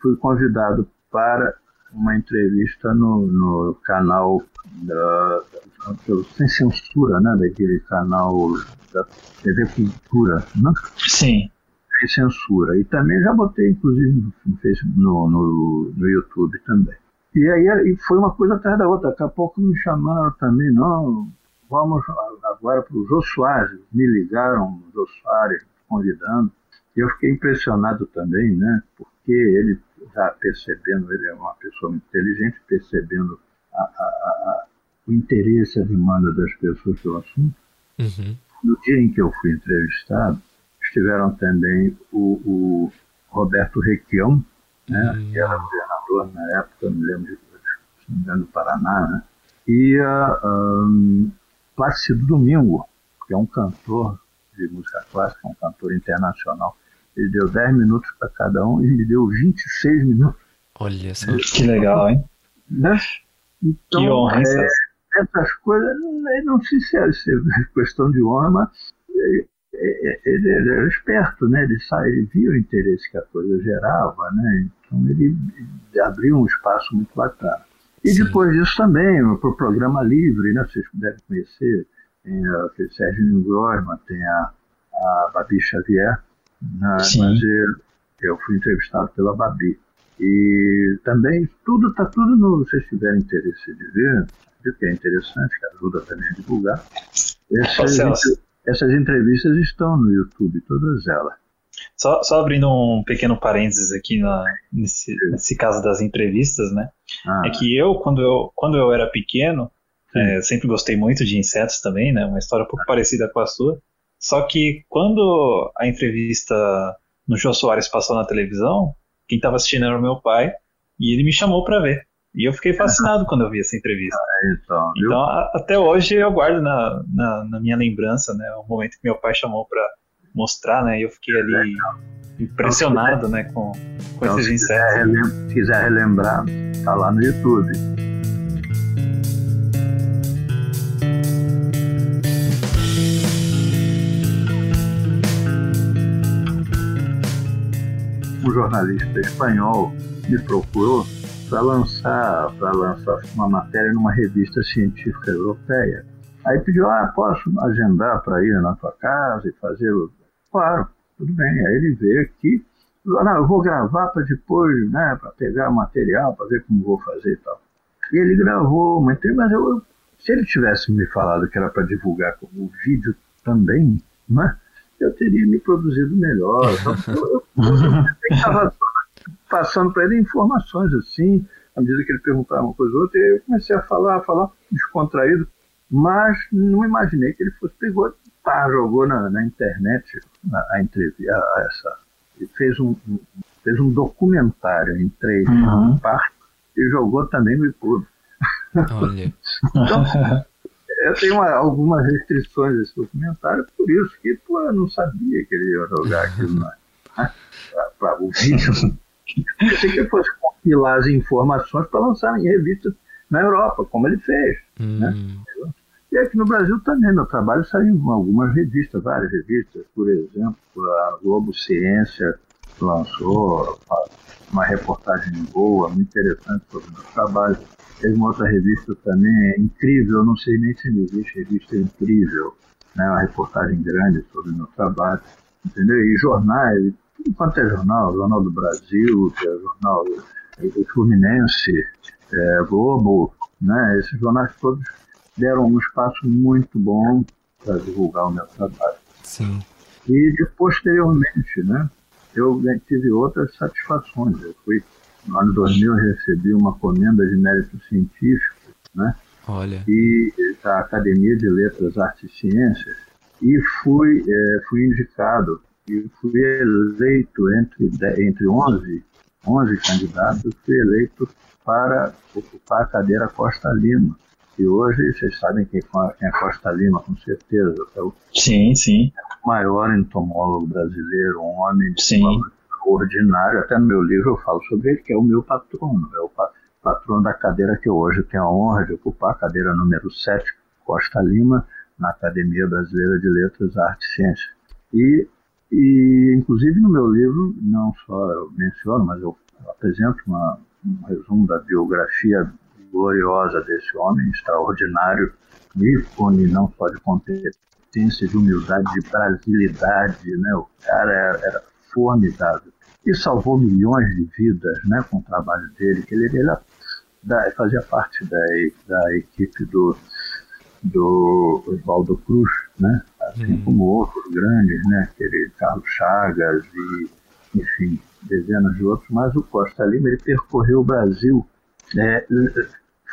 fui convidado para uma entrevista no, no canal da, da, sem censura, né, daquele canal da TV Cultura, né? Sim. Sem censura. E também já botei, inclusive, no, no, no YouTube também. E aí e foi uma coisa atrás da outra. Daqui a pouco me chamaram também, não, vamos agora para o Jô Soares. Me ligaram, o Jô Soares, convidando. E eu fiquei impressionado também, né? Porque ele já percebendo, ele é uma pessoa muito inteligente, percebendo a, a, a, o interesse, a demanda das pessoas pelo assunto. Uhum. No dia em que eu fui entrevistado, estiveram também o, o Roberto Requião, né? Uhum. que era governador na época, não me lembro de, se não me do Paraná, né? e uh, um, Plácido Domingo, que é um cantor de música clássica, um cantor internacional. Ele deu 10 minutos para cada um e me deu 26 minutos. Olha só. Que legal, hein? Né? Então, que honra, é, essas coisas, não sei se é, se é questão de honra, mas ele, ele, ele, era esperto, né? Ele, sabe, ele via o interesse que a coisa gerava, né? Então ele, abriu um espaço muito bacana. E Sim. depois disso também, para o programa livre, né? Vocês devem conhecer, tem a, o Sérgio Grossman, tem a, a Babi Xavier, né? mas eu, fui entrevistado pela Babi. E também tudo está tudo no. Se vocês tiverem interesse de ver, que é interessante, que ajuda também a divulgar. Essas, essas entrevistas estão no YouTube, todas elas. Só, só, abrindo um pequeno parênteses aqui na, nesse, nesse caso das entrevistas, né? Ah. É que eu quando, eu, quando eu era pequeno, é, sempre gostei muito de insetos também, né? Uma história um pouco parecida com a sua. Só que quando a entrevista no Jô Soares passou na televisão, quem estava assistindo era o meu pai e ele me chamou para ver. E eu fiquei fascinado quando eu vi essa entrevista. Ah, então, então a, até hoje eu guardo na, na, na, minha lembrança, né, o momento que meu pai chamou para mostrar, né, e eu fiquei ali impressionado, né, com, com então, esses insetos. Se quiser relembrar, tá lá no YouTube. Um jornalista espanhol me procurou para lançar, para lançar uma matéria numa revista científica europeia. Aí pediu, ah, posso agendar para ir na tua casa e fazer. Claro, tudo bem. Aí ele veio aqui, não, eu vou gravar para depois, né, para pegar material, para ver como vou fazer e tal. E ele gravou uma entrevista, mas eu, se ele tivesse me falado que era para divulgar o vídeo também, né? Eu teria me produzido melhor. eu, estava passando para ele informações assim, à medida que ele perguntava uma coisa ou outra, eu comecei a falar, a falar descontraído, mas não imaginei que ele fosse pegou, tá, jogou na, na internet a, a entrevista, essa, fez um, um, fez um documentário em três uhum. partes e jogou também no YouTube. Olha. [laughs] então, eu tenho uma, algumas restrições desse documentário, por isso que pô, eu não sabia que ele ia jogar aquilo né, para o vídeo. Eu pensei que ele fosse compilar as informações para lançar em revistas na Europa, como ele fez. Hum. Né? E aqui no Brasil também, meu trabalho saiu em algumas revistas, várias revistas, por exemplo, a Globo Ciência lançou uma reportagem boa, muito interessante sobre o meu trabalho. Teve uma outra revista também, é incrível, não sei nem se existe revista incrível, né, uma reportagem grande sobre o meu trabalho, entendeu? E jornais, enquanto é jornal, Jornal do Brasil, é Jornal do Fluminense, é, Globo, né, esses jornais todos deram um espaço muito bom para divulgar o meu trabalho. Sim. E posteriormente, né, eu tive outras satisfações. Eu fui, no ano 2000, eu recebi uma comenda de mérito científico, né? Olha. E da Academia de Letras, Artes e Ciências, e fui, é, fui indicado e fui eleito entre, entre 11, 11 candidatos, fui eleito para ocupar a cadeira Costa Lima. E hoje vocês sabem quem, é Costa Lima, com certeza. É o sim, sim. maior entomólogo brasileiro, um homem de sim. Ordinário. Até no meu livro eu falo sobre ele, que é o meu patrono. É o patrono da cadeira que eu hoje tenho a honra de ocupar, a cadeira número 7, Costa Lima, na Academia Brasileira de Letras, Artes e Ciências. E, e, inclusive, no meu livro, não só eu menciono, mas eu apresento uma, um resumo da biografia gloriosa desse homem extraordinário, ícone não só de competência, de humildade, de brasilidade, né? O cara era, era formidável e salvou milhões de vidas, né? Com o trabalho dele, que ele, ele da, fazia parte da, da equipe do do Oswaldo Cruz, né? Assim hum. como outros grandes, né? Aquele Carlos Chagas e, enfim, dezenas de outros. Mas o Costa Lima ele percorreu o Brasil é,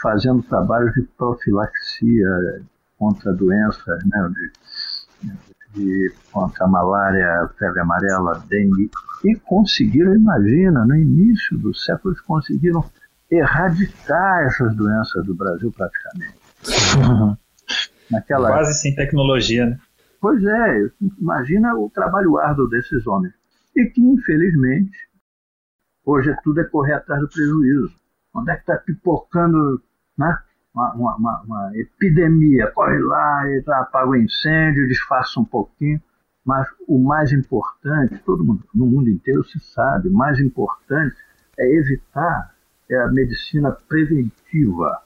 fazendo trabalhos de profilaxia contra doenças, né, de, de, contra a malária, febre amarela, dengue, e conseguiram, imagina, no início do século, eles conseguiram erradicar essas doenças do Brasil praticamente. [laughs] Naquela Quase sem tecnologia, né? Pois é, imagina o trabalho árduo desses homens. E que, infelizmente, hoje tudo é correr atrás do prejuízo. Onde é que está pipocando né? Uma, uma, uma, epidemia, corre lá e apaga o incêndio, disfarça um pouquinho, mas o mais importante, todo mundo no mundo inteiro se sabe, o mais importante é evitar é a medicina preventiva.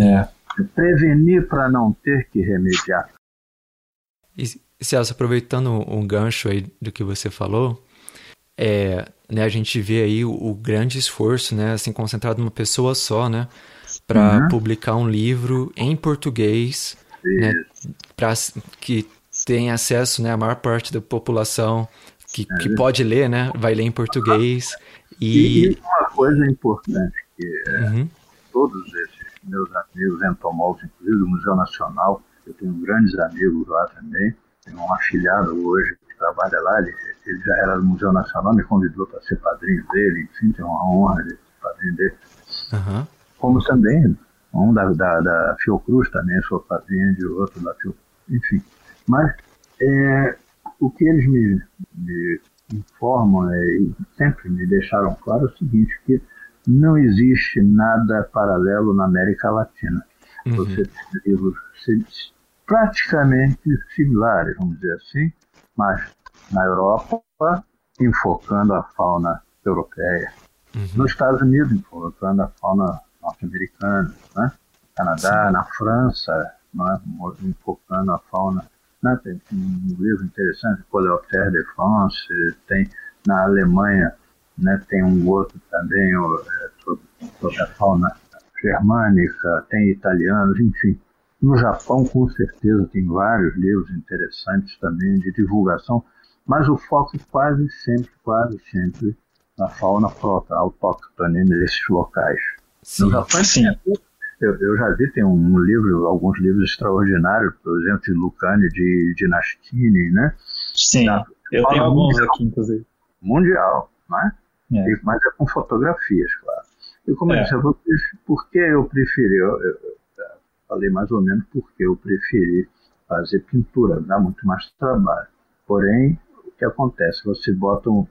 É. Prevenir para não ter que remediar. E, Celso, aproveitando um gancho aí do que você falou, é, né, a gente vê aí o, o, grande esforço, né, assim, concentrado numa pessoa só, né, para uhum. publicar um livro em português, né, para que tenha acesso, né, a maior parte da população que, é que pode ler, né, vai ler em português. E, e uma coisa importante que é, uhum. todos esses meus amigos entomólogos, inclusive do Museu Nacional, eu tenho grandes amigos lá também, tenho um afilhado hoje que trabalha lá, ele, ele já era do Museu Nacional, me convidou para ser padrinho dele, enfim, tenho uma honra de ser padrinho dele. Uhum como também um da, da, da Fiocruz também, sou de outro da Fiocruz, enfim. Mas é, o que eles me, me informam é, e sempre me deixaram claro é o seguinte, que não existe nada paralelo na América Latina. Uhum. Você tem livros praticamente similares, vamos dizer assim, mas na Europa, enfocando a fauna europeia. Uhum. Nos Estados Unidos, enfocando a fauna norte-americanos, né? Canadá, Sim. na França, né? enfocando a fauna. Né? Tem um livro interessante, Coleoptère de France, tem na Alemanha, né? tem um outro também é, sobre, sobre a fauna germânica, tem italianos, enfim. No Japão, com certeza, tem vários livros interessantes também de divulgação, mas o foco é quase sempre, quase sempre na fauna autóctone nesses locais. Sim, sim. Eu, eu, já vi, tem um livro, alguns livros extraordinários, por exemplo, de Lucani, de, de Nastini, né? Sim, da, eu tenho alguns mundial, aqui, inclusive. Mundial, né? É. E, mas é com fotografias, claro. E como é. eu disse a vocês, por que eu preferi, eu, eu, eu, falei mais ou menos porque eu preferi fazer pintura, dá muito mais trabalho. Porém, o que acontece? Você bota um,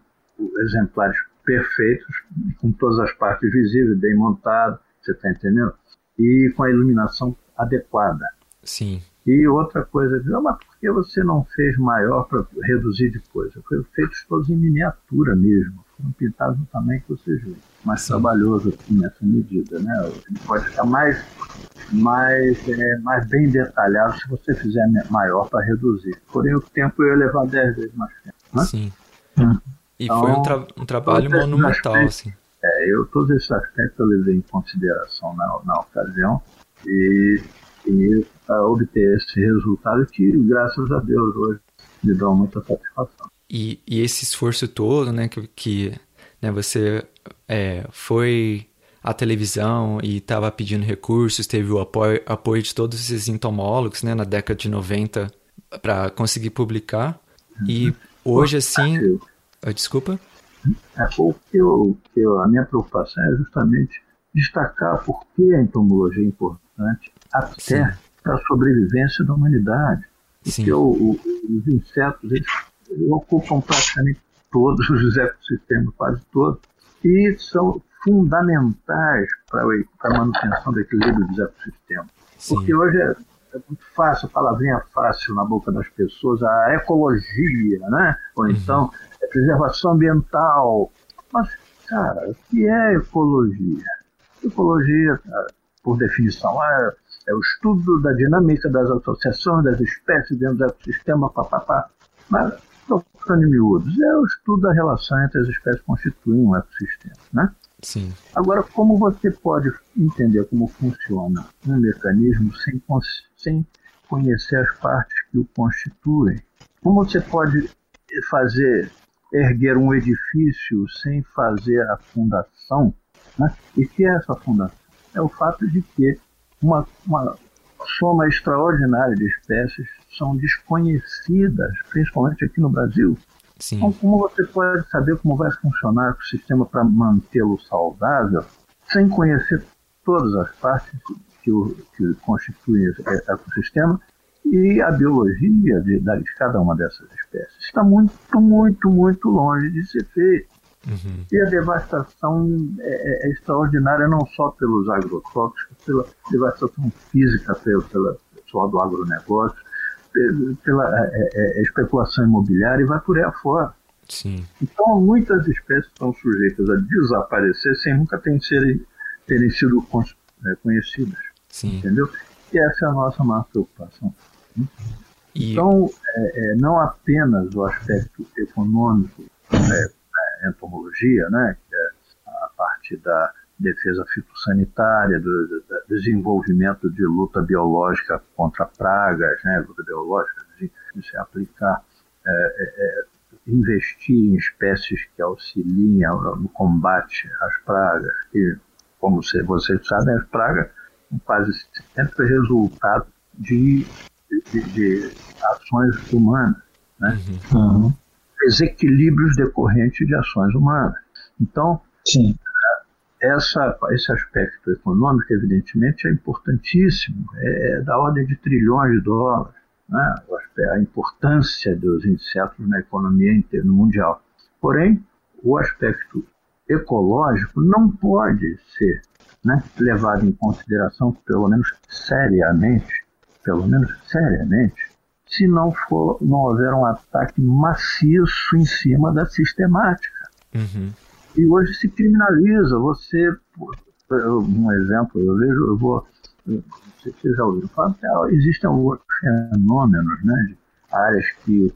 exemplares perfeitos, com todas as partes visíveis, bem montado, você está entendendo? E com a iluminação adequada. Sim. E outra coisa, mas por que você não fez maior para reduzir de coisa? Foi feito todos em miniatura mesmo, foram pintados no tamanho que vocês viram. Mais Sim. trabalhoso aqui nessa medida, né? Ele pode ficar mais, mais, é, mais bem detalhado se você fizer maior para reduzir. Porém, o tempo ia levar 10 vezes mais tempo. Né? Sim. Hum. E então, foi um, tra um trabalho monumental, aspectos, assim. É, eu, todos esses aspectos eu levei em consideração na, na ocasião e, e obter esse resultado que, graças a Deus, hoje me dá muita satisfação. E, e esse esforço todo, né, que, que né, você é, foi à televisão e estava pedindo recursos, teve o apoio, apoio de todos esses entomólogos, né, na década de 90 para conseguir publicar. Uhum. E hoje, assim... Ah, desculpa? É, o que eu, que eu, a minha preocupação é justamente destacar por que a entomologia é importante até para a sobrevivência da humanidade. Porque o, o, os insetos eles, eles ocupam praticamente todos os ecossistemas, quase todos, e são fundamentais para a manutenção do equilíbrio dos ecossistemas. Sim. Porque hoje é, muito fácil, palavrinha fácil na boca das pessoas, a ecologia, né? Ou uhum. então é preservação ambiental. Mas, cara, o que é ecologia? Ecologia, por definição, é, é o estudo da dinâmica das associações das espécies dentro do ecossistema, papapá. Mas, trocando em miúdos, é o estudo da relação entre as espécies que constituem um ecossistema, né? Sim. Agora, como você pode entender como funciona um mecanismo sem, sem conhecer as partes que o constituem? Como você pode fazer erguer um edifício sem fazer a fundação. Né? E que é essa fundação? É o fato de que uma, uma soma extraordinária de espécies são desconhecidas, principalmente aqui no Brasil. Sim. Então, como você pode saber como vai funcionar o sistema para mantê-lo saudável sem conhecer todas as partes que, o, que constituem o ecossistema e a biologia de, de cada uma dessas espécies está muito, muito, muito longe de ser feita. Uhum. E a devastação é, é, extraordinária não só pelos agrotóxicos, pela devastação física pelo, pela pessoal do agronegócio, pela é, é, é, especulação imobiliária e vai por aí afora. Sim. Então, muitas espécies estão sujeitas a desaparecer sem nunca terem, serem, terem sido é, conhecidas. Sim. Entendeu? E essa é a nossa maior preocupação. E... Então, é, é, não apenas o aspecto econômico da entomologia, né, que é a parte da defesa fitossanitária, do, do, do desenvolvimento de luta biológica contra pragas, né, luta biológica, de, de se aplicar, é, é, é investir em espécies que auxiliem no combate às pragas, que, como vocês sabem, as pragas são quase sempre resultado de de, de ações humanas, né? Uhum. desequilíbrios decorrentes de ações humanas. Então, Sim. Essa, esse aspecto econômico, evidentemente, é importantíssimo, é, é da ordem de trilhões de dólares, né? a importância dos insetos na economia interna mundial. Porém, o aspecto ecológico não pode ser né, levado em consideração, pelo menos seriamente, pelo menos seriamente, se não, for, não houver um ataque maciço em cima da sistemática. Uhum. E hoje se criminaliza. Você, um exemplo, eu vejo, eu vou, vocês já ouviram falar, existem alguns fenômenos, né, de áreas que,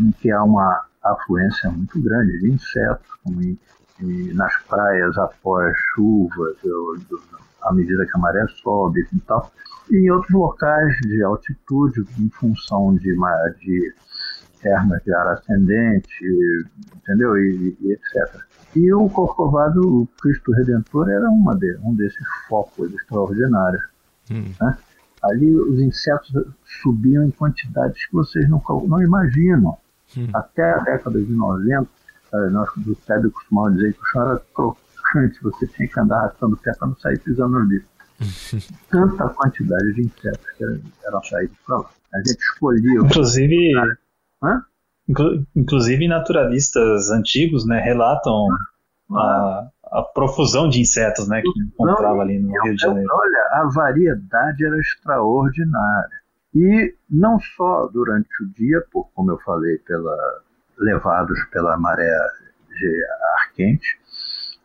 em que há uma afluência muito grande de insetos, como em, em, nas praias após chuvas, à medida que a maré sobe e tal e em outros locais de altitude, em função de, de termas de ar ascendente, entendeu? E, e, etc. E o Corcovado, o Cristo Redentor, era uma de, um desses focos extraordinários. Hum. Né? Ali os insetos subiam em quantidades que vocês não, não imaginam. Hum. Até a década de 90, eh, nós do SEB costumávamos dizer que o chão era crocante, você tinha que andar arrastando o pé para não sair pisando no lixo. [laughs] tanta quantidade de insetos que eram saídos para lá. A gente escolhia. Inclusive, inclusive naturalistas antigos né, relatam a, a profusão de insetos né, que encontrava ali no Rio de Janeiro. Olha, a variedade era extraordinária. E não só durante o dia, por, como eu falei, pela, levados pela maré de ar quente,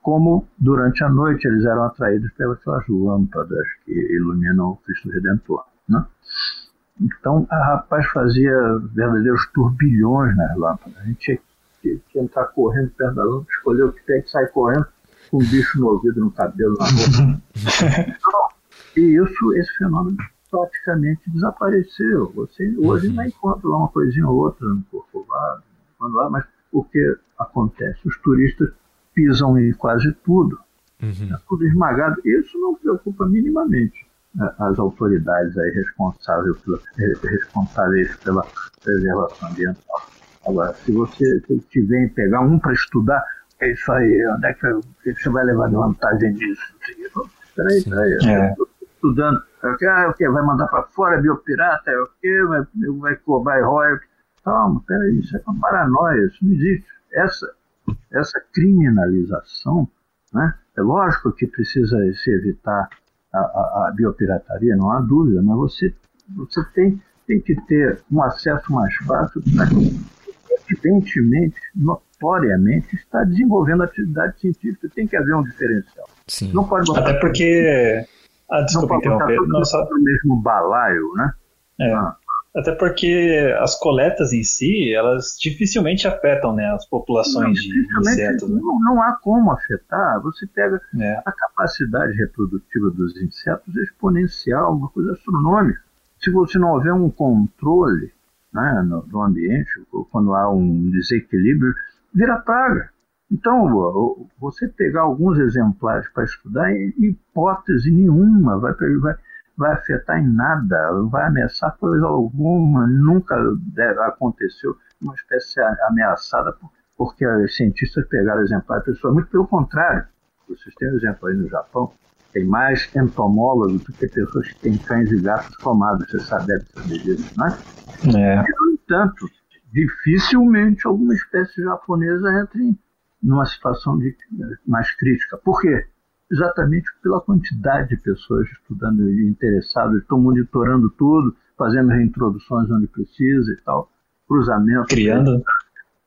como durante a noite eles eram atraídos pelas lâmpadas que iluminam o Cristo Redentor. Né? Então, a rapaz fazia verdadeiros turbilhões nas lâmpadas. A gente tinha que, que entrar correndo perto da lâmpada, escolher o que tem que sair correndo com um bicho no ouvido, no cabelo, na roupa. então, [laughs] e isso, esse fenômeno praticamente desapareceu. Você hoje uhum. ainda encontra lá uma coisinha ou outra no Corcovado, quando lá, mas o que acontece? Os turistas pisam em quase tudo. Uhum. É tudo esmagado. Isso não preocupa minimamente as autoridades aí responsáveis pela, responsáveis pela preservação ambiental. Agora, se você tiver em pegar um para estudar, é isso aí, onde é que, você vai levar de vantagem disso? Peraí, peraí, é. estudando. É ah, é o que? Vai mandar para fora é biopirata? É o que? Vai, vai cobrar royalties? Calma, peraí, isso é uma paranoia, isso não existe. Essa, essa criminalização, né? é lógico que precisa se evitar a, a, a biopirataria, não há dúvida, mas você, você tem, tem que ter um acesso mais fácil para evidentemente, notoriamente, está desenvolvendo atividade científica. Tem que haver um diferencial. Sim. Não pode botar Até porque. Ah, desculpa não pode botar tudo Nossa... no mesmo balaio, né? É. Ah. Até porque as coletas em si, elas dificilmente afetam né, as populações não, de insetos. Né? Não, não, há como afetar. Você pega é. a capacidade reprodutiva dos insetos exponencial, uma coisa astronômica. Se você não houver um controle né, no, no ambiente, quando há um desequilíbrio, vira praga. Então, você pegar alguns exemplares para estudar, hipótese nenhuma vai, vai, vai afetar em nada, vai ameaçar coisa alguma, nunca deve, aconteceu uma espécie ameaçada porque os cientistas pegaram exemplares de pessoas, muito pelo contrário. Vocês têm um exemplo aí no Japão, tem mais entomólogos do que pessoas que têm cães e gatos tomados, você sabe, deve saber disso, né? É. E, no entanto, dificilmente alguma espécie japonesa entre numa situação de, mais crítica. Por quê? Exatamente pela quantidade de pessoas estudando e interessadas, estão monitorando tudo, fazendo reintroduções onde precisa e tal, cruzamento. Criando.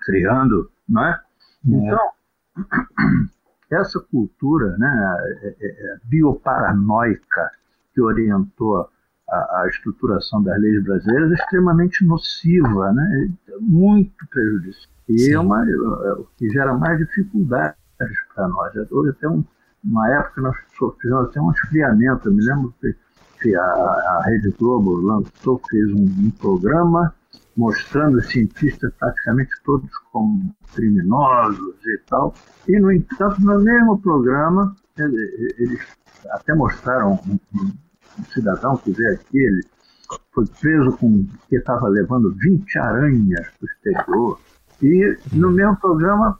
Criando, não é? é. Então, [clears throat] essa cultura né, é, é bioparanoica que orientou a, a, estruturação das leis brasileiras é extremamente nociva, né, muito prejudicial. E é uma, é, o que gera mais dificuldades para nós. Houve até um, uma época nós fizemos até um esfriamento. Eu me lembro que, a, a Rede Globo lançou, fez um, um programa mostrando os cientistas praticamente todos como criminosos e tal. E, no entanto, no mesmo programa, eles até mostraram um, um, um cidadão que veio aqui, ele foi preso com que estava levando 20 aranhas para o exterior. E no mesmo programa,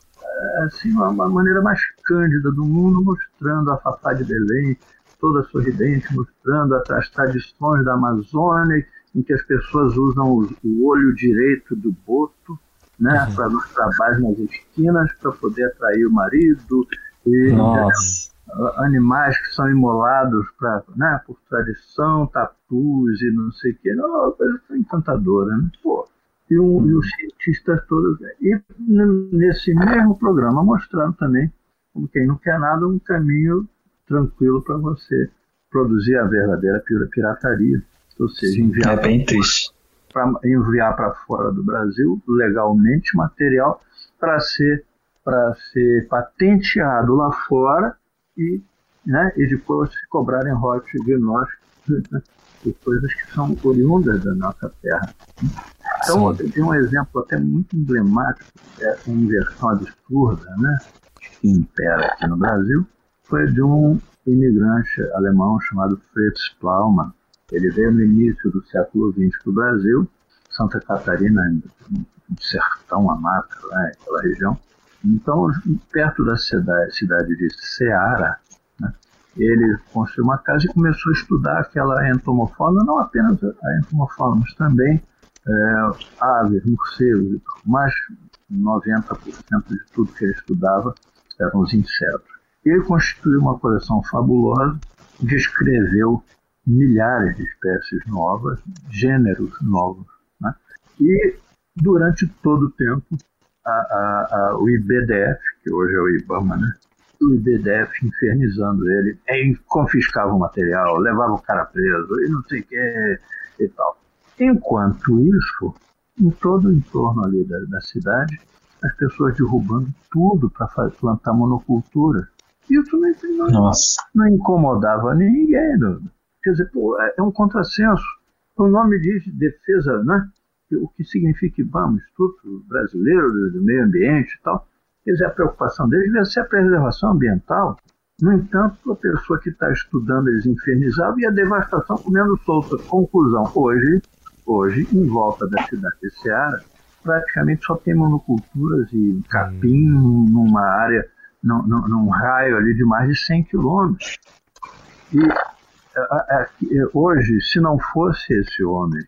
assim, uma maneira mais cândida do mundo, mostrando a Fafá de Belém, toda sorridente, mostrando as tradições da Amazônia em que as pessoas usam o olho direito do boto né, uhum. para nos trabalhos nas esquinas para poder atrair o marido e animais que são imolados pra, né, por tradição, tatus e não sei o que, não, é uma coisa encantadora, né? Pô, e, um, e os cientistas todos. E nesse mesmo programa mostrando também, como quem não quer nada, um caminho tranquilo para você produzir a verdadeira pirataria ou seja, enviar é bem triste para enviar para fora do Brasil legalmente material para ser para ser patenteado lá fora e né, e depois se cobrarem royalties de nós [laughs] de coisas que são oriundas da nossa terra. Então, Sim. tem um exemplo até muito emblemático, é uma inversão absurda, né, que impera aqui no Brasil, foi de um imigrante alemão chamado Fritz Plaumann, ele veio no início do século XX para o Brasil, Santa Catarina, um sertão, a mata, né, aquela região. Então, perto da cidade, cidade de Ceará, né, ele construiu uma casa e começou a estudar aquela entomofauna, não apenas a entomofauna, mas também é, aves, morcegos, mas 90% de tudo que ele estudava eram os insetos. Ele constituiu uma coleção fabulosa, descreveu milhares de espécies novas, gêneros novos. Né? E durante todo o tempo, a, a, a, o IBDF, que hoje é o IBAMA, né? O IBDF infernizando ele, aí confiscava o material, levava o cara preso e não sei o que e tal. Enquanto isso, em todo o entorno ali da, da cidade, as pessoas derrubando tudo para plantar monocultura. Isso não, não, não incomodava ninguém. Não. Quer dizer, pô, é, é um contrassenso. O nome diz defesa, né? O que significa IBAMA, Instituto Brasileiro do Meio Ambiente e tal. Quer dizer, a preocupação deles devia ser a preservação ambiental. No entanto, a pessoa que está estudando eles infernizavam e a devastação comendo solta. Conclusão, hoje, hoje em volta da cidade de Ceará, praticamente só tem monoculturas e capim hum. numa área, num, num, num, raio ali de mais de 100 quilômetros. E a, a, hoje, se não fosse esse homem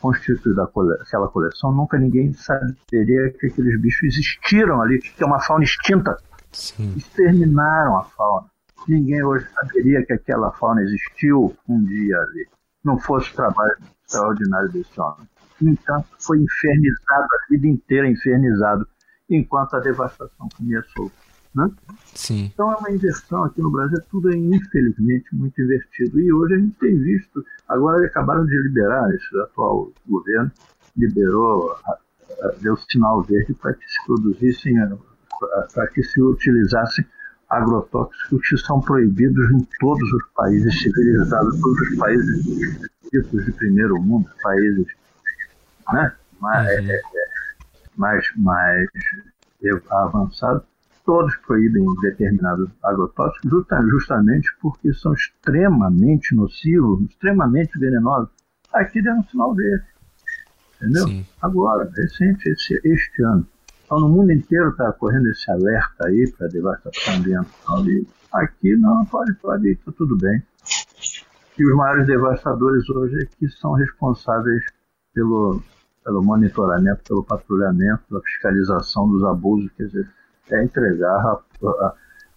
constituído aquela coleção, nunca ninguém saberia que aqueles bichos existiram ali, que é uma fauna extinta. Sim. Exterminaram a fauna. Ninguém hoje saberia que aquela fauna existiu um dia ali. Não fosse o trabalho extraordinário desse homem. Então, foi infernizado a vida inteira, infernizado, enquanto a devastação solto. Né? Sim. Então é uma inversão aqui no Brasil, tudo é infelizmente muito invertido. E hoje a gente tem visto, agora acabaram de liberar, esse atual governo liberou, deu sinal verde para que se produzissem, para que se utilizassem agrotóxicos que são proibidos em todos os países civilizados, todos os países ditos de primeiro mundo, países né, mais, uhum. mais, mais avançados todos proíbem determinados agrotóxicos justamente porque são extremamente nocivos, extremamente venenosos. Aqui deu um sinal verde. Entendeu? Sim. Agora, recente, esse, este ano. Então, no mundo inteiro está correndo esse alerta aí para devastação ambiental. E aqui não, pode, pode, está tudo bem. E os maiores devastadores hoje é que são responsáveis pelo, pelo monitoramento, pelo patrulhamento, pela fiscalização dos abusos, quer dizer, é entregar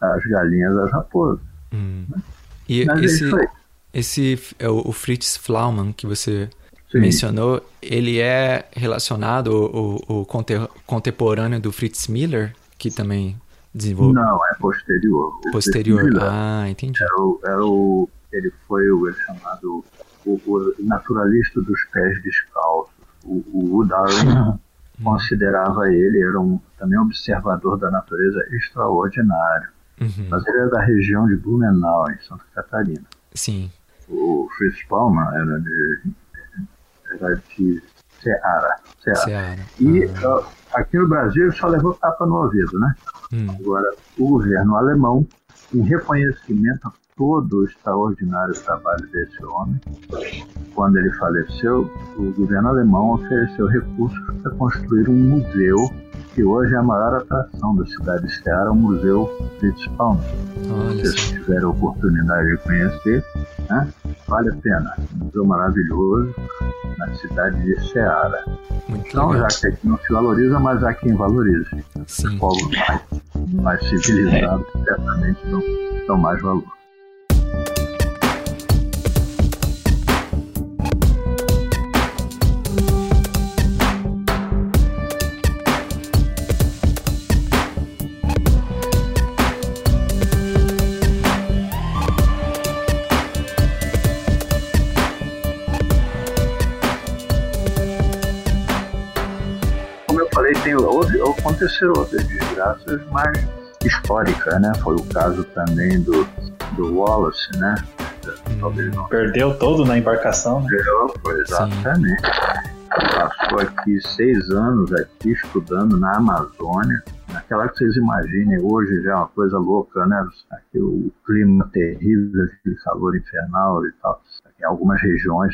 as galinhas às raposas. Hum. Né? E Mas é esse, é esse é o, Fritz Flaumann que você Sim. mencionou, ele é relacionado o, o contemporâneo do Fritz Miller, que também desenvolveu? Não, é posterior. Posterior, ah, entendi. Era o, era o, ele foi o chamado o, o naturalista dos pés descalços, o, o Darwin. [laughs] considerava ele, era um, também observador da natureza extraordinário. Uhum. Mas ele era da região de Blumenau, em Santa Catarina. Sim. O Fritz Palmer era de, era de Ceará. Ceará. Ceará. E ah. uh, aqui no Brasil só levou tapa no ouvido, né? Hum. Agora, o governo alemão, em reconhecimento a todo o extraordinário trabalho desse homem. Quando ele faleceu, o governo alemão ofereceu recursos para construir um museu que hoje é a maior atração da cidade de Ceará, o Museu Fritz Palmer. Se vocês tiverem a oportunidade de conhecer, né, vale a pena. Um museu maravilhoso na cidade de Ceará. Muito então, legal. já que aqui não se valoriza, mas há quem valorize. Sim. Os povos mais, mais civilizados certamente dão, dão mais valor. Aconteceram outras desgraças mais históricas, né? Foi o caso também do, do Wallace, né? Perdeu todo na embarcação? Né? Perdeu, foi exatamente. Passou aqui seis anos aqui estudando na Amazônia. Aquela que vocês imaginem, hoje já é uma coisa louca, né? Aqui, o clima terrível, aquele calor infernal e tal. Em algumas regiões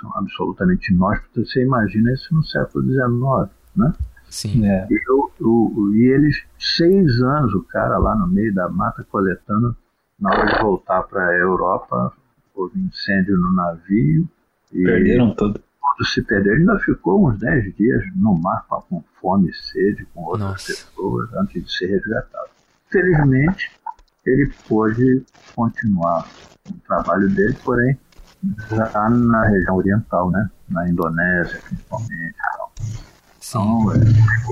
são absolutamente inóspitas. Você imagina isso no século XIX, né? Sim. É. E, eu, eu, e eles, seis anos, o cara lá no meio da mata coletando, na hora de voltar para a Europa, houve incêndio no navio. E Perderam tudo. Quando se perderam, ainda ficou uns dez dias no mar com fome e sede, com outras Nossa. pessoas, antes de ser resgatado. Felizmente, ele pôde continuar o trabalho dele, porém, já na região oriental, né? Na Indonésia, principalmente. Então, é,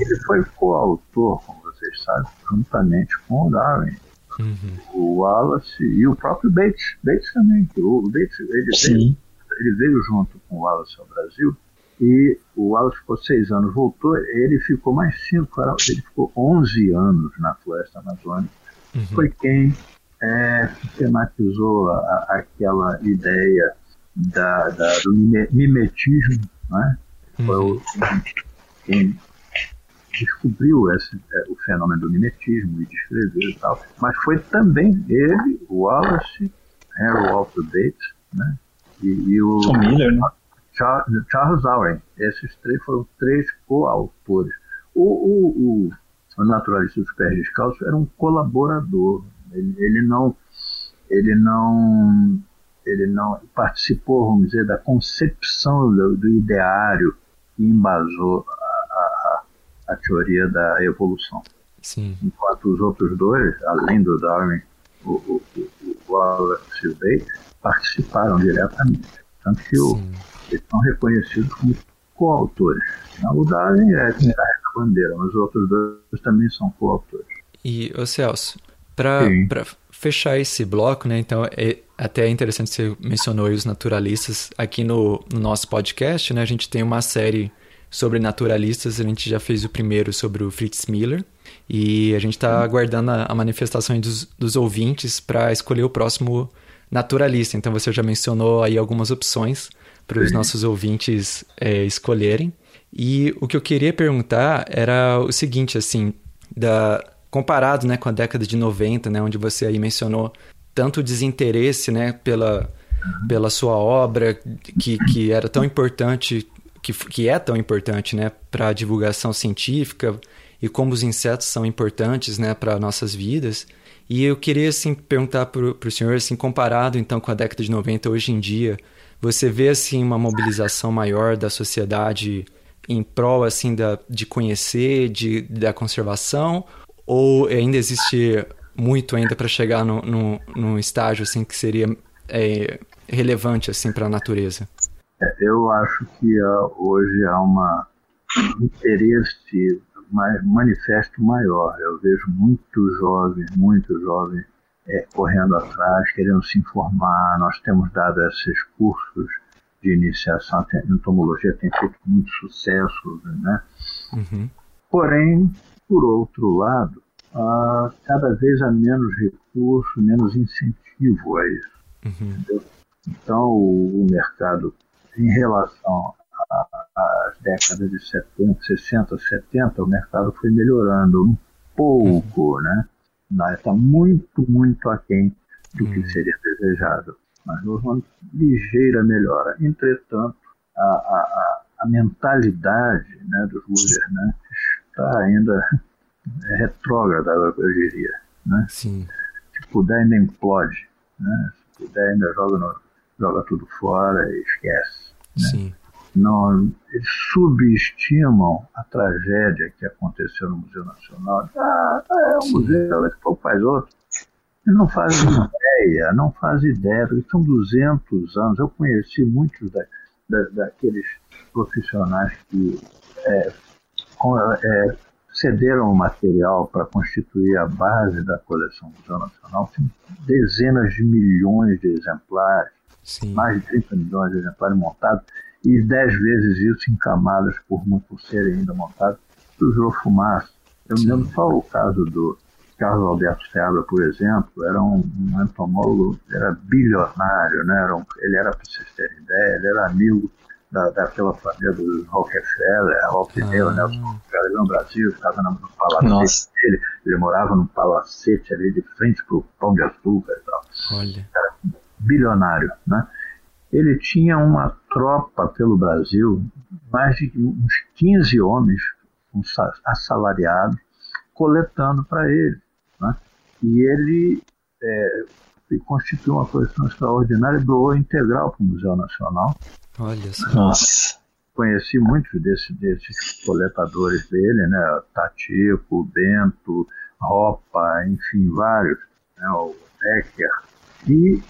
ele foi coautor, como vocês sabem, juntamente com o Darwin. Uhum. O Wallace e o próprio Bates. Bates também. O Bates, ele veio, ele veio junto com o Wallace ao Brasil e o Wallace ficou seis anos, voltou, ele ficou mais cinco, ele ficou 11 anos na floresta amazônica. Uhum. Foi quem é, sistematizou a, a, aquela ideia da, da, do mimetismo, né? Uhum. Foi o, quem descobriu esse, é, o fenômeno do mimetismo e descreveu e tal. Mas foi também ele, o Wallace, Henry Walter Bates, né? E, e o Tom Miller, né? Charles, Charles. Esses três foram três coautores. O, o, o, o naturalista dos pés descalços era um colaborador. Ele, ele não ele não ele não participou, vamos dizer, da concepção do, do ideário que embasou a, teoria da evolução. Sim. Enquanto os outros dois, além do Darwin, o, o, o Wallace e o Bates, participaram diretamente. Tanto que o, eles são reconhecidos como coautores. O Darwin é que carrega a bandeira, mas os outros dois também são coautores. E, ô Celso, para fechar esse bloco, né? Então, é até interessante você mencionou os naturalistas aqui no, no, nosso podcast, né? A gente tem uma série sobre naturalistas, a gente já fez o primeiro sobre o Fritz Miller e a gente está aguardando a, a manifestação dos, dos ouvintes para escolher o próximo naturalista. Então, você já mencionou aí algumas opções para os nossos ouvintes é, escolherem. E o que eu queria perguntar era o seguinte, assim, da, comparado né, com a década de 90, né, onde você aí mencionou tanto desinteresse né, pela, pela sua obra, que, que era tão importante, que, que é tão importante né, para a divulgação científica, e como os insetos são importantes né, para nossas vidas. E eu queria assim, perguntar para o senhor, assim, comparado então com a década de 90, hoje em dia, você vê assim uma mobilização maior da sociedade em prol assim da, de conhecer, de, da conservação, ou ainda existe muito ainda para chegar no, no, no, estágio assim que seria é, relevante assim para a natureza? Eu acho que hoje há uma, um interesse mais, manifesto maior. Eu vejo muitos jovens, muitos jovens é, correndo atrás, querendo se informar. Nós temos dado esses cursos de iniciação em entomologia, tem feito muito sucesso, né? Uhum. Porém, por outro lado, cada vez há menos recurso, menos incentivo a isso. Uhum. Então, o, o, mercado, em relação às décadas de 70, 60, 70, o mercado foi melhorando um pouco, uhum. né? Está muito, muito aquém do que uhum. seria desejado. Mas houve uma ligeira melhora. Entretanto, a, a, a mentalidade né, dos governantes está ainda [laughs] retrógrada, eu diria. Né? Sim. Se puder, ainda implode. Né? Se puder, ainda joga, no, joga tudo fora e esquece. Né? Sim. Não, eles subestimam a tragédia que aconteceu no Museu Nacional. Ah, é um Sim. museu, depois faz outro. Eles não fazem ideia, não fazem ideia, porque são 200 anos. Eu conheci muitos da, da, daqueles profissionais que é, com, é, cederam o material para constituir a base da coleção do Museu Nacional. Tem dezenas de milhões de exemplares, Sim. mais de 30 milhões de exemplares montados, e dez vezes isso em camadas por, por serem ainda montados. Sujou fumaça. Eu me lembro só o caso do Carlos Alberto Seabra, por exemplo, era um, um entomólogo, era bilionário, né? Era um, ele era, para vocês terem ideia, ele era amigo da, daquela família dos Rockefeller, Rockefeller, ah. Nelson Rockefeller no Brasil, estava no palacete Nossa. dele, ele morava num palacete ali de frente para o Pão de Açúcar e tal. Olha. Era bilionário, né? Ele tinha uma tropa pelo Brasil, mais de uns 15 homens assalariados, coletando para ele. Né? E ele é, constituiu uma coleção extraordinária e doou integral para o Museu Nacional. Olha só. Nossa. Conheci muitos desses, desses coletadores dele, né? Tatico, Bento, Ropa, enfim, vários, né? o Becker. E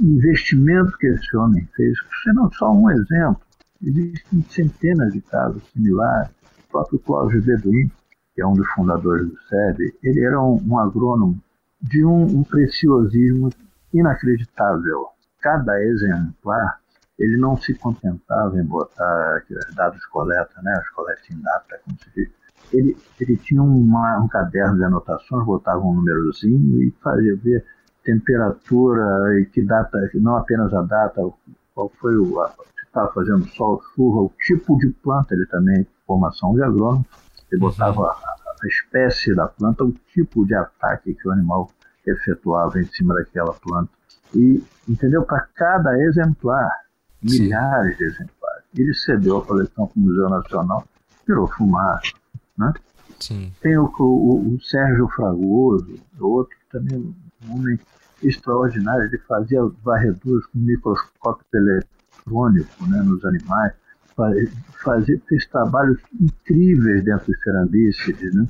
investimento que esse homem fez, não só um exemplo, existem centenas de casos similares. O próprio Cláudio Beduim, que é um dos fundadores do SEB, ele era um, um agrônomo de um, um preciosismo inacreditável. Cada exemplar, ele não se contentava em botar aqueles dados coleta, né, os coletas data, como se diz. Ele, ele tinha uma, um caderno de anotações, botava um númerozinho e fazia ver temperatura e que data, não apenas a data, qual foi o, se estava fazendo sol, chuva, o tipo de planta, ele também, formação de agrônomo, ele botava uhum. a, a espécie da planta, o tipo de ataque que o animal efetuava em cima daquela planta. E, entendeu? Para cada exemplar, Sim. milhares de exemplares. Ele cedeu a coleção para o Museu Nacional, virou fumaça. Né? Sim. Tem o, o, o Sérgio Fragoso, outro também, um homem extraordinário, ele fazia varreduras com microscópio eletrônico né, nos animais, fazia, fez trabalhos incríveis dentro de ceramícides, né?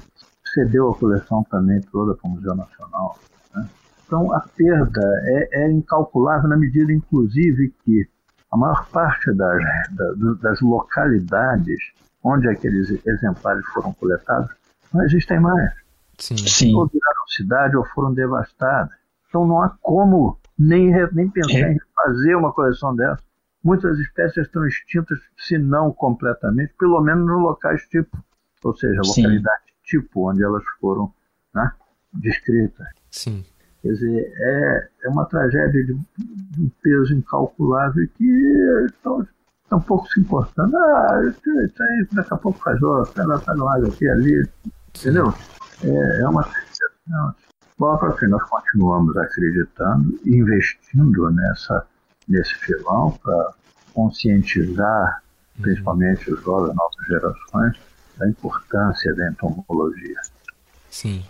cedeu a coleção também toda para o Museu Nacional. Né? Então a perda é, é, incalculável na medida, inclusive, que a maior parte das, das localidades onde aqueles exemplares foram coletados não existem mais. Sim. Sim. Ou viraram cidade ou foram devastadas. Então não há como nem, nem pensar é. em fazer uma coleção dessa. Muitas espécies estão extintas, se não completamente, pelo menos nos locais tipo, ou seja, localidade Sim. tipo, onde elas foram né, descritas. Sim. Quer dizer, é, é uma tragédia de, de um peso incalculável que estão, estão pouco se importando. Ah, isso, isso aí daqui a pouco faz outra, ela está no água aqui ali, entendeu? É, é uma tristeza. Bom, para fim, nós continuamos acreditando e investindo nessa, nesse filão para conscientizar, uhum. principalmente os jovens, novas gerações, da importância da entomologia. Sim.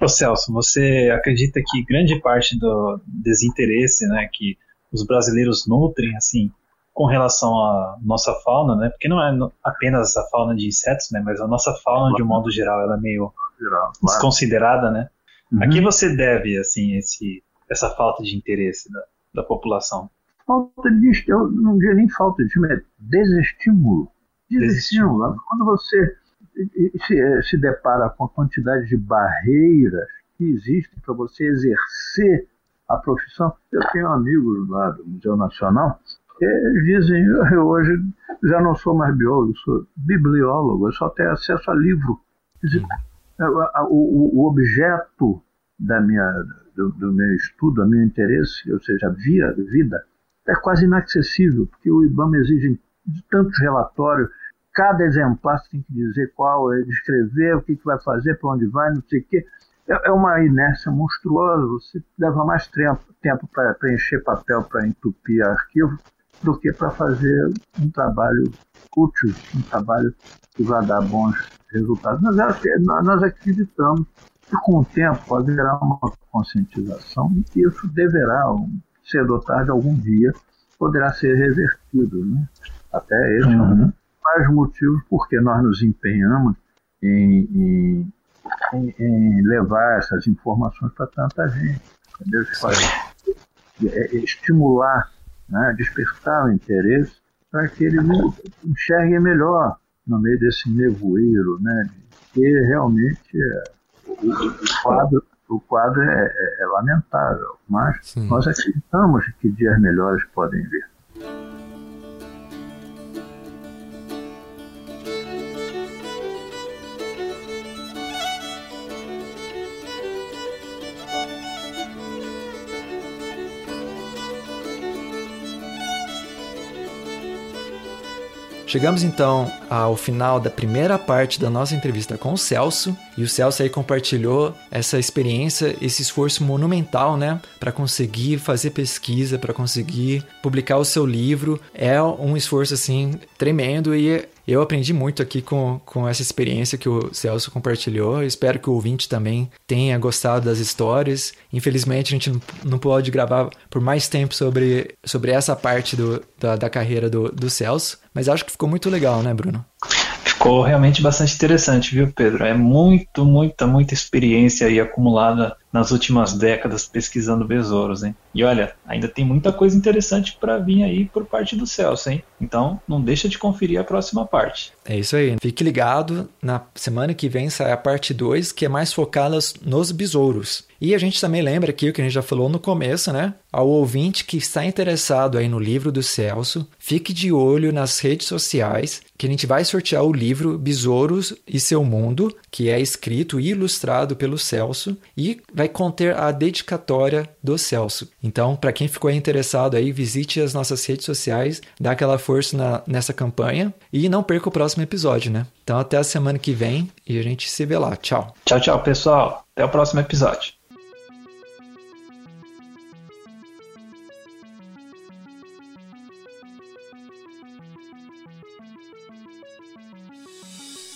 Ô Celso, você acredita que grande parte do desinteresse né, que os brasileiros nutrem assim com relação à nossa fauna, né? Porque não é apenas a fauna de insetos, né? Mas a nossa fauna de um modo geral ela é meio geral, desconsiderada, né? Uhum. A que você deve assim esse essa falta de interesse da, da população? Falta de, eu não diria nem falta de, é desestímulo. Desestímulo. Quando você se, eh, se depara com a quantidade de barreiras que existem para você exercer a profissão. Eu tenho amigos lá do Museu Nacional que dizem, eu hoje já não sou mais biólogo, sou bibliólogo, eu só tenho acesso a livro. Dizer, é, o, o, objeto da minha, do, do, meu estudo, do meu interesse, ou seja, a via, vida, é quase inacessível, porque o IBAMA exige tantos relatórios, cada exemplar tem que dizer qual, é, descrever o que, que vai fazer, para onde vai, não sei o quê. É, é uma inércia monstruosa, você leva mais tempo, tempo para preencher papel, para entupir arquivo, do que para fazer um trabalho útil, um trabalho que vai dar bons resultados. Nós, nós acreditamos que com o tempo haverá uma conscientização e que isso deverá, cedo ou tarde, algum dia, poderá ser revertido. Né? Até esse uhum. é um mais motivos porque nós nos empenhamos em, em, em, em levar essas informações para tanta gente. Entendeu? É, estimular, né? despertar o interesse para que ele enxergue melhor no meio desse nevoeiro, né? que realmente é, o, o, quadro, o quadro é, é, é lamentável, mas Sim. nós acreditamos que dias melhores podem vir. Chegamos então ao final da primeira parte da nossa entrevista com o Celso, e o Celso aí compartilhou essa experiência, esse esforço monumental, né, para conseguir fazer pesquisa, para conseguir publicar o seu livro. É um esforço assim tremendo e eu aprendi muito aqui com, com essa experiência que o Celso compartilhou. Espero que o ouvinte também tenha gostado das histórias. Infelizmente, a gente não, não pode gravar por mais tempo sobre, sobre essa parte do, da, da carreira do, do Celso, mas acho que ficou muito legal, né, Bruno? Ficou realmente bastante interessante, viu, Pedro? É muito, muita, muita experiência aí acumulada nas últimas décadas pesquisando besouros, hein? E olha, ainda tem muita coisa interessante para vir aí por parte do Celso, hein? Então, não deixa de conferir a próxima parte. É isso aí. Fique ligado, na semana que vem sai a parte 2, que é mais focada nos besouros. E a gente também lembra aqui o que a gente já falou no começo, né? Ao ouvinte que está interessado aí no livro do Celso, fique de olho nas redes sociais, que a gente vai sortear o livro Besouros e Seu Mundo, que é escrito e ilustrado pelo Celso e vai conter a dedicatória do Celso. Então, para quem ficou interessado aí, visite as nossas redes sociais, dá aquela força na, nessa campanha e não perca o próximo episódio, né? Então, até a semana que vem e a gente se vê lá. Tchau. Tchau, tchau, pessoal. Até o próximo episódio.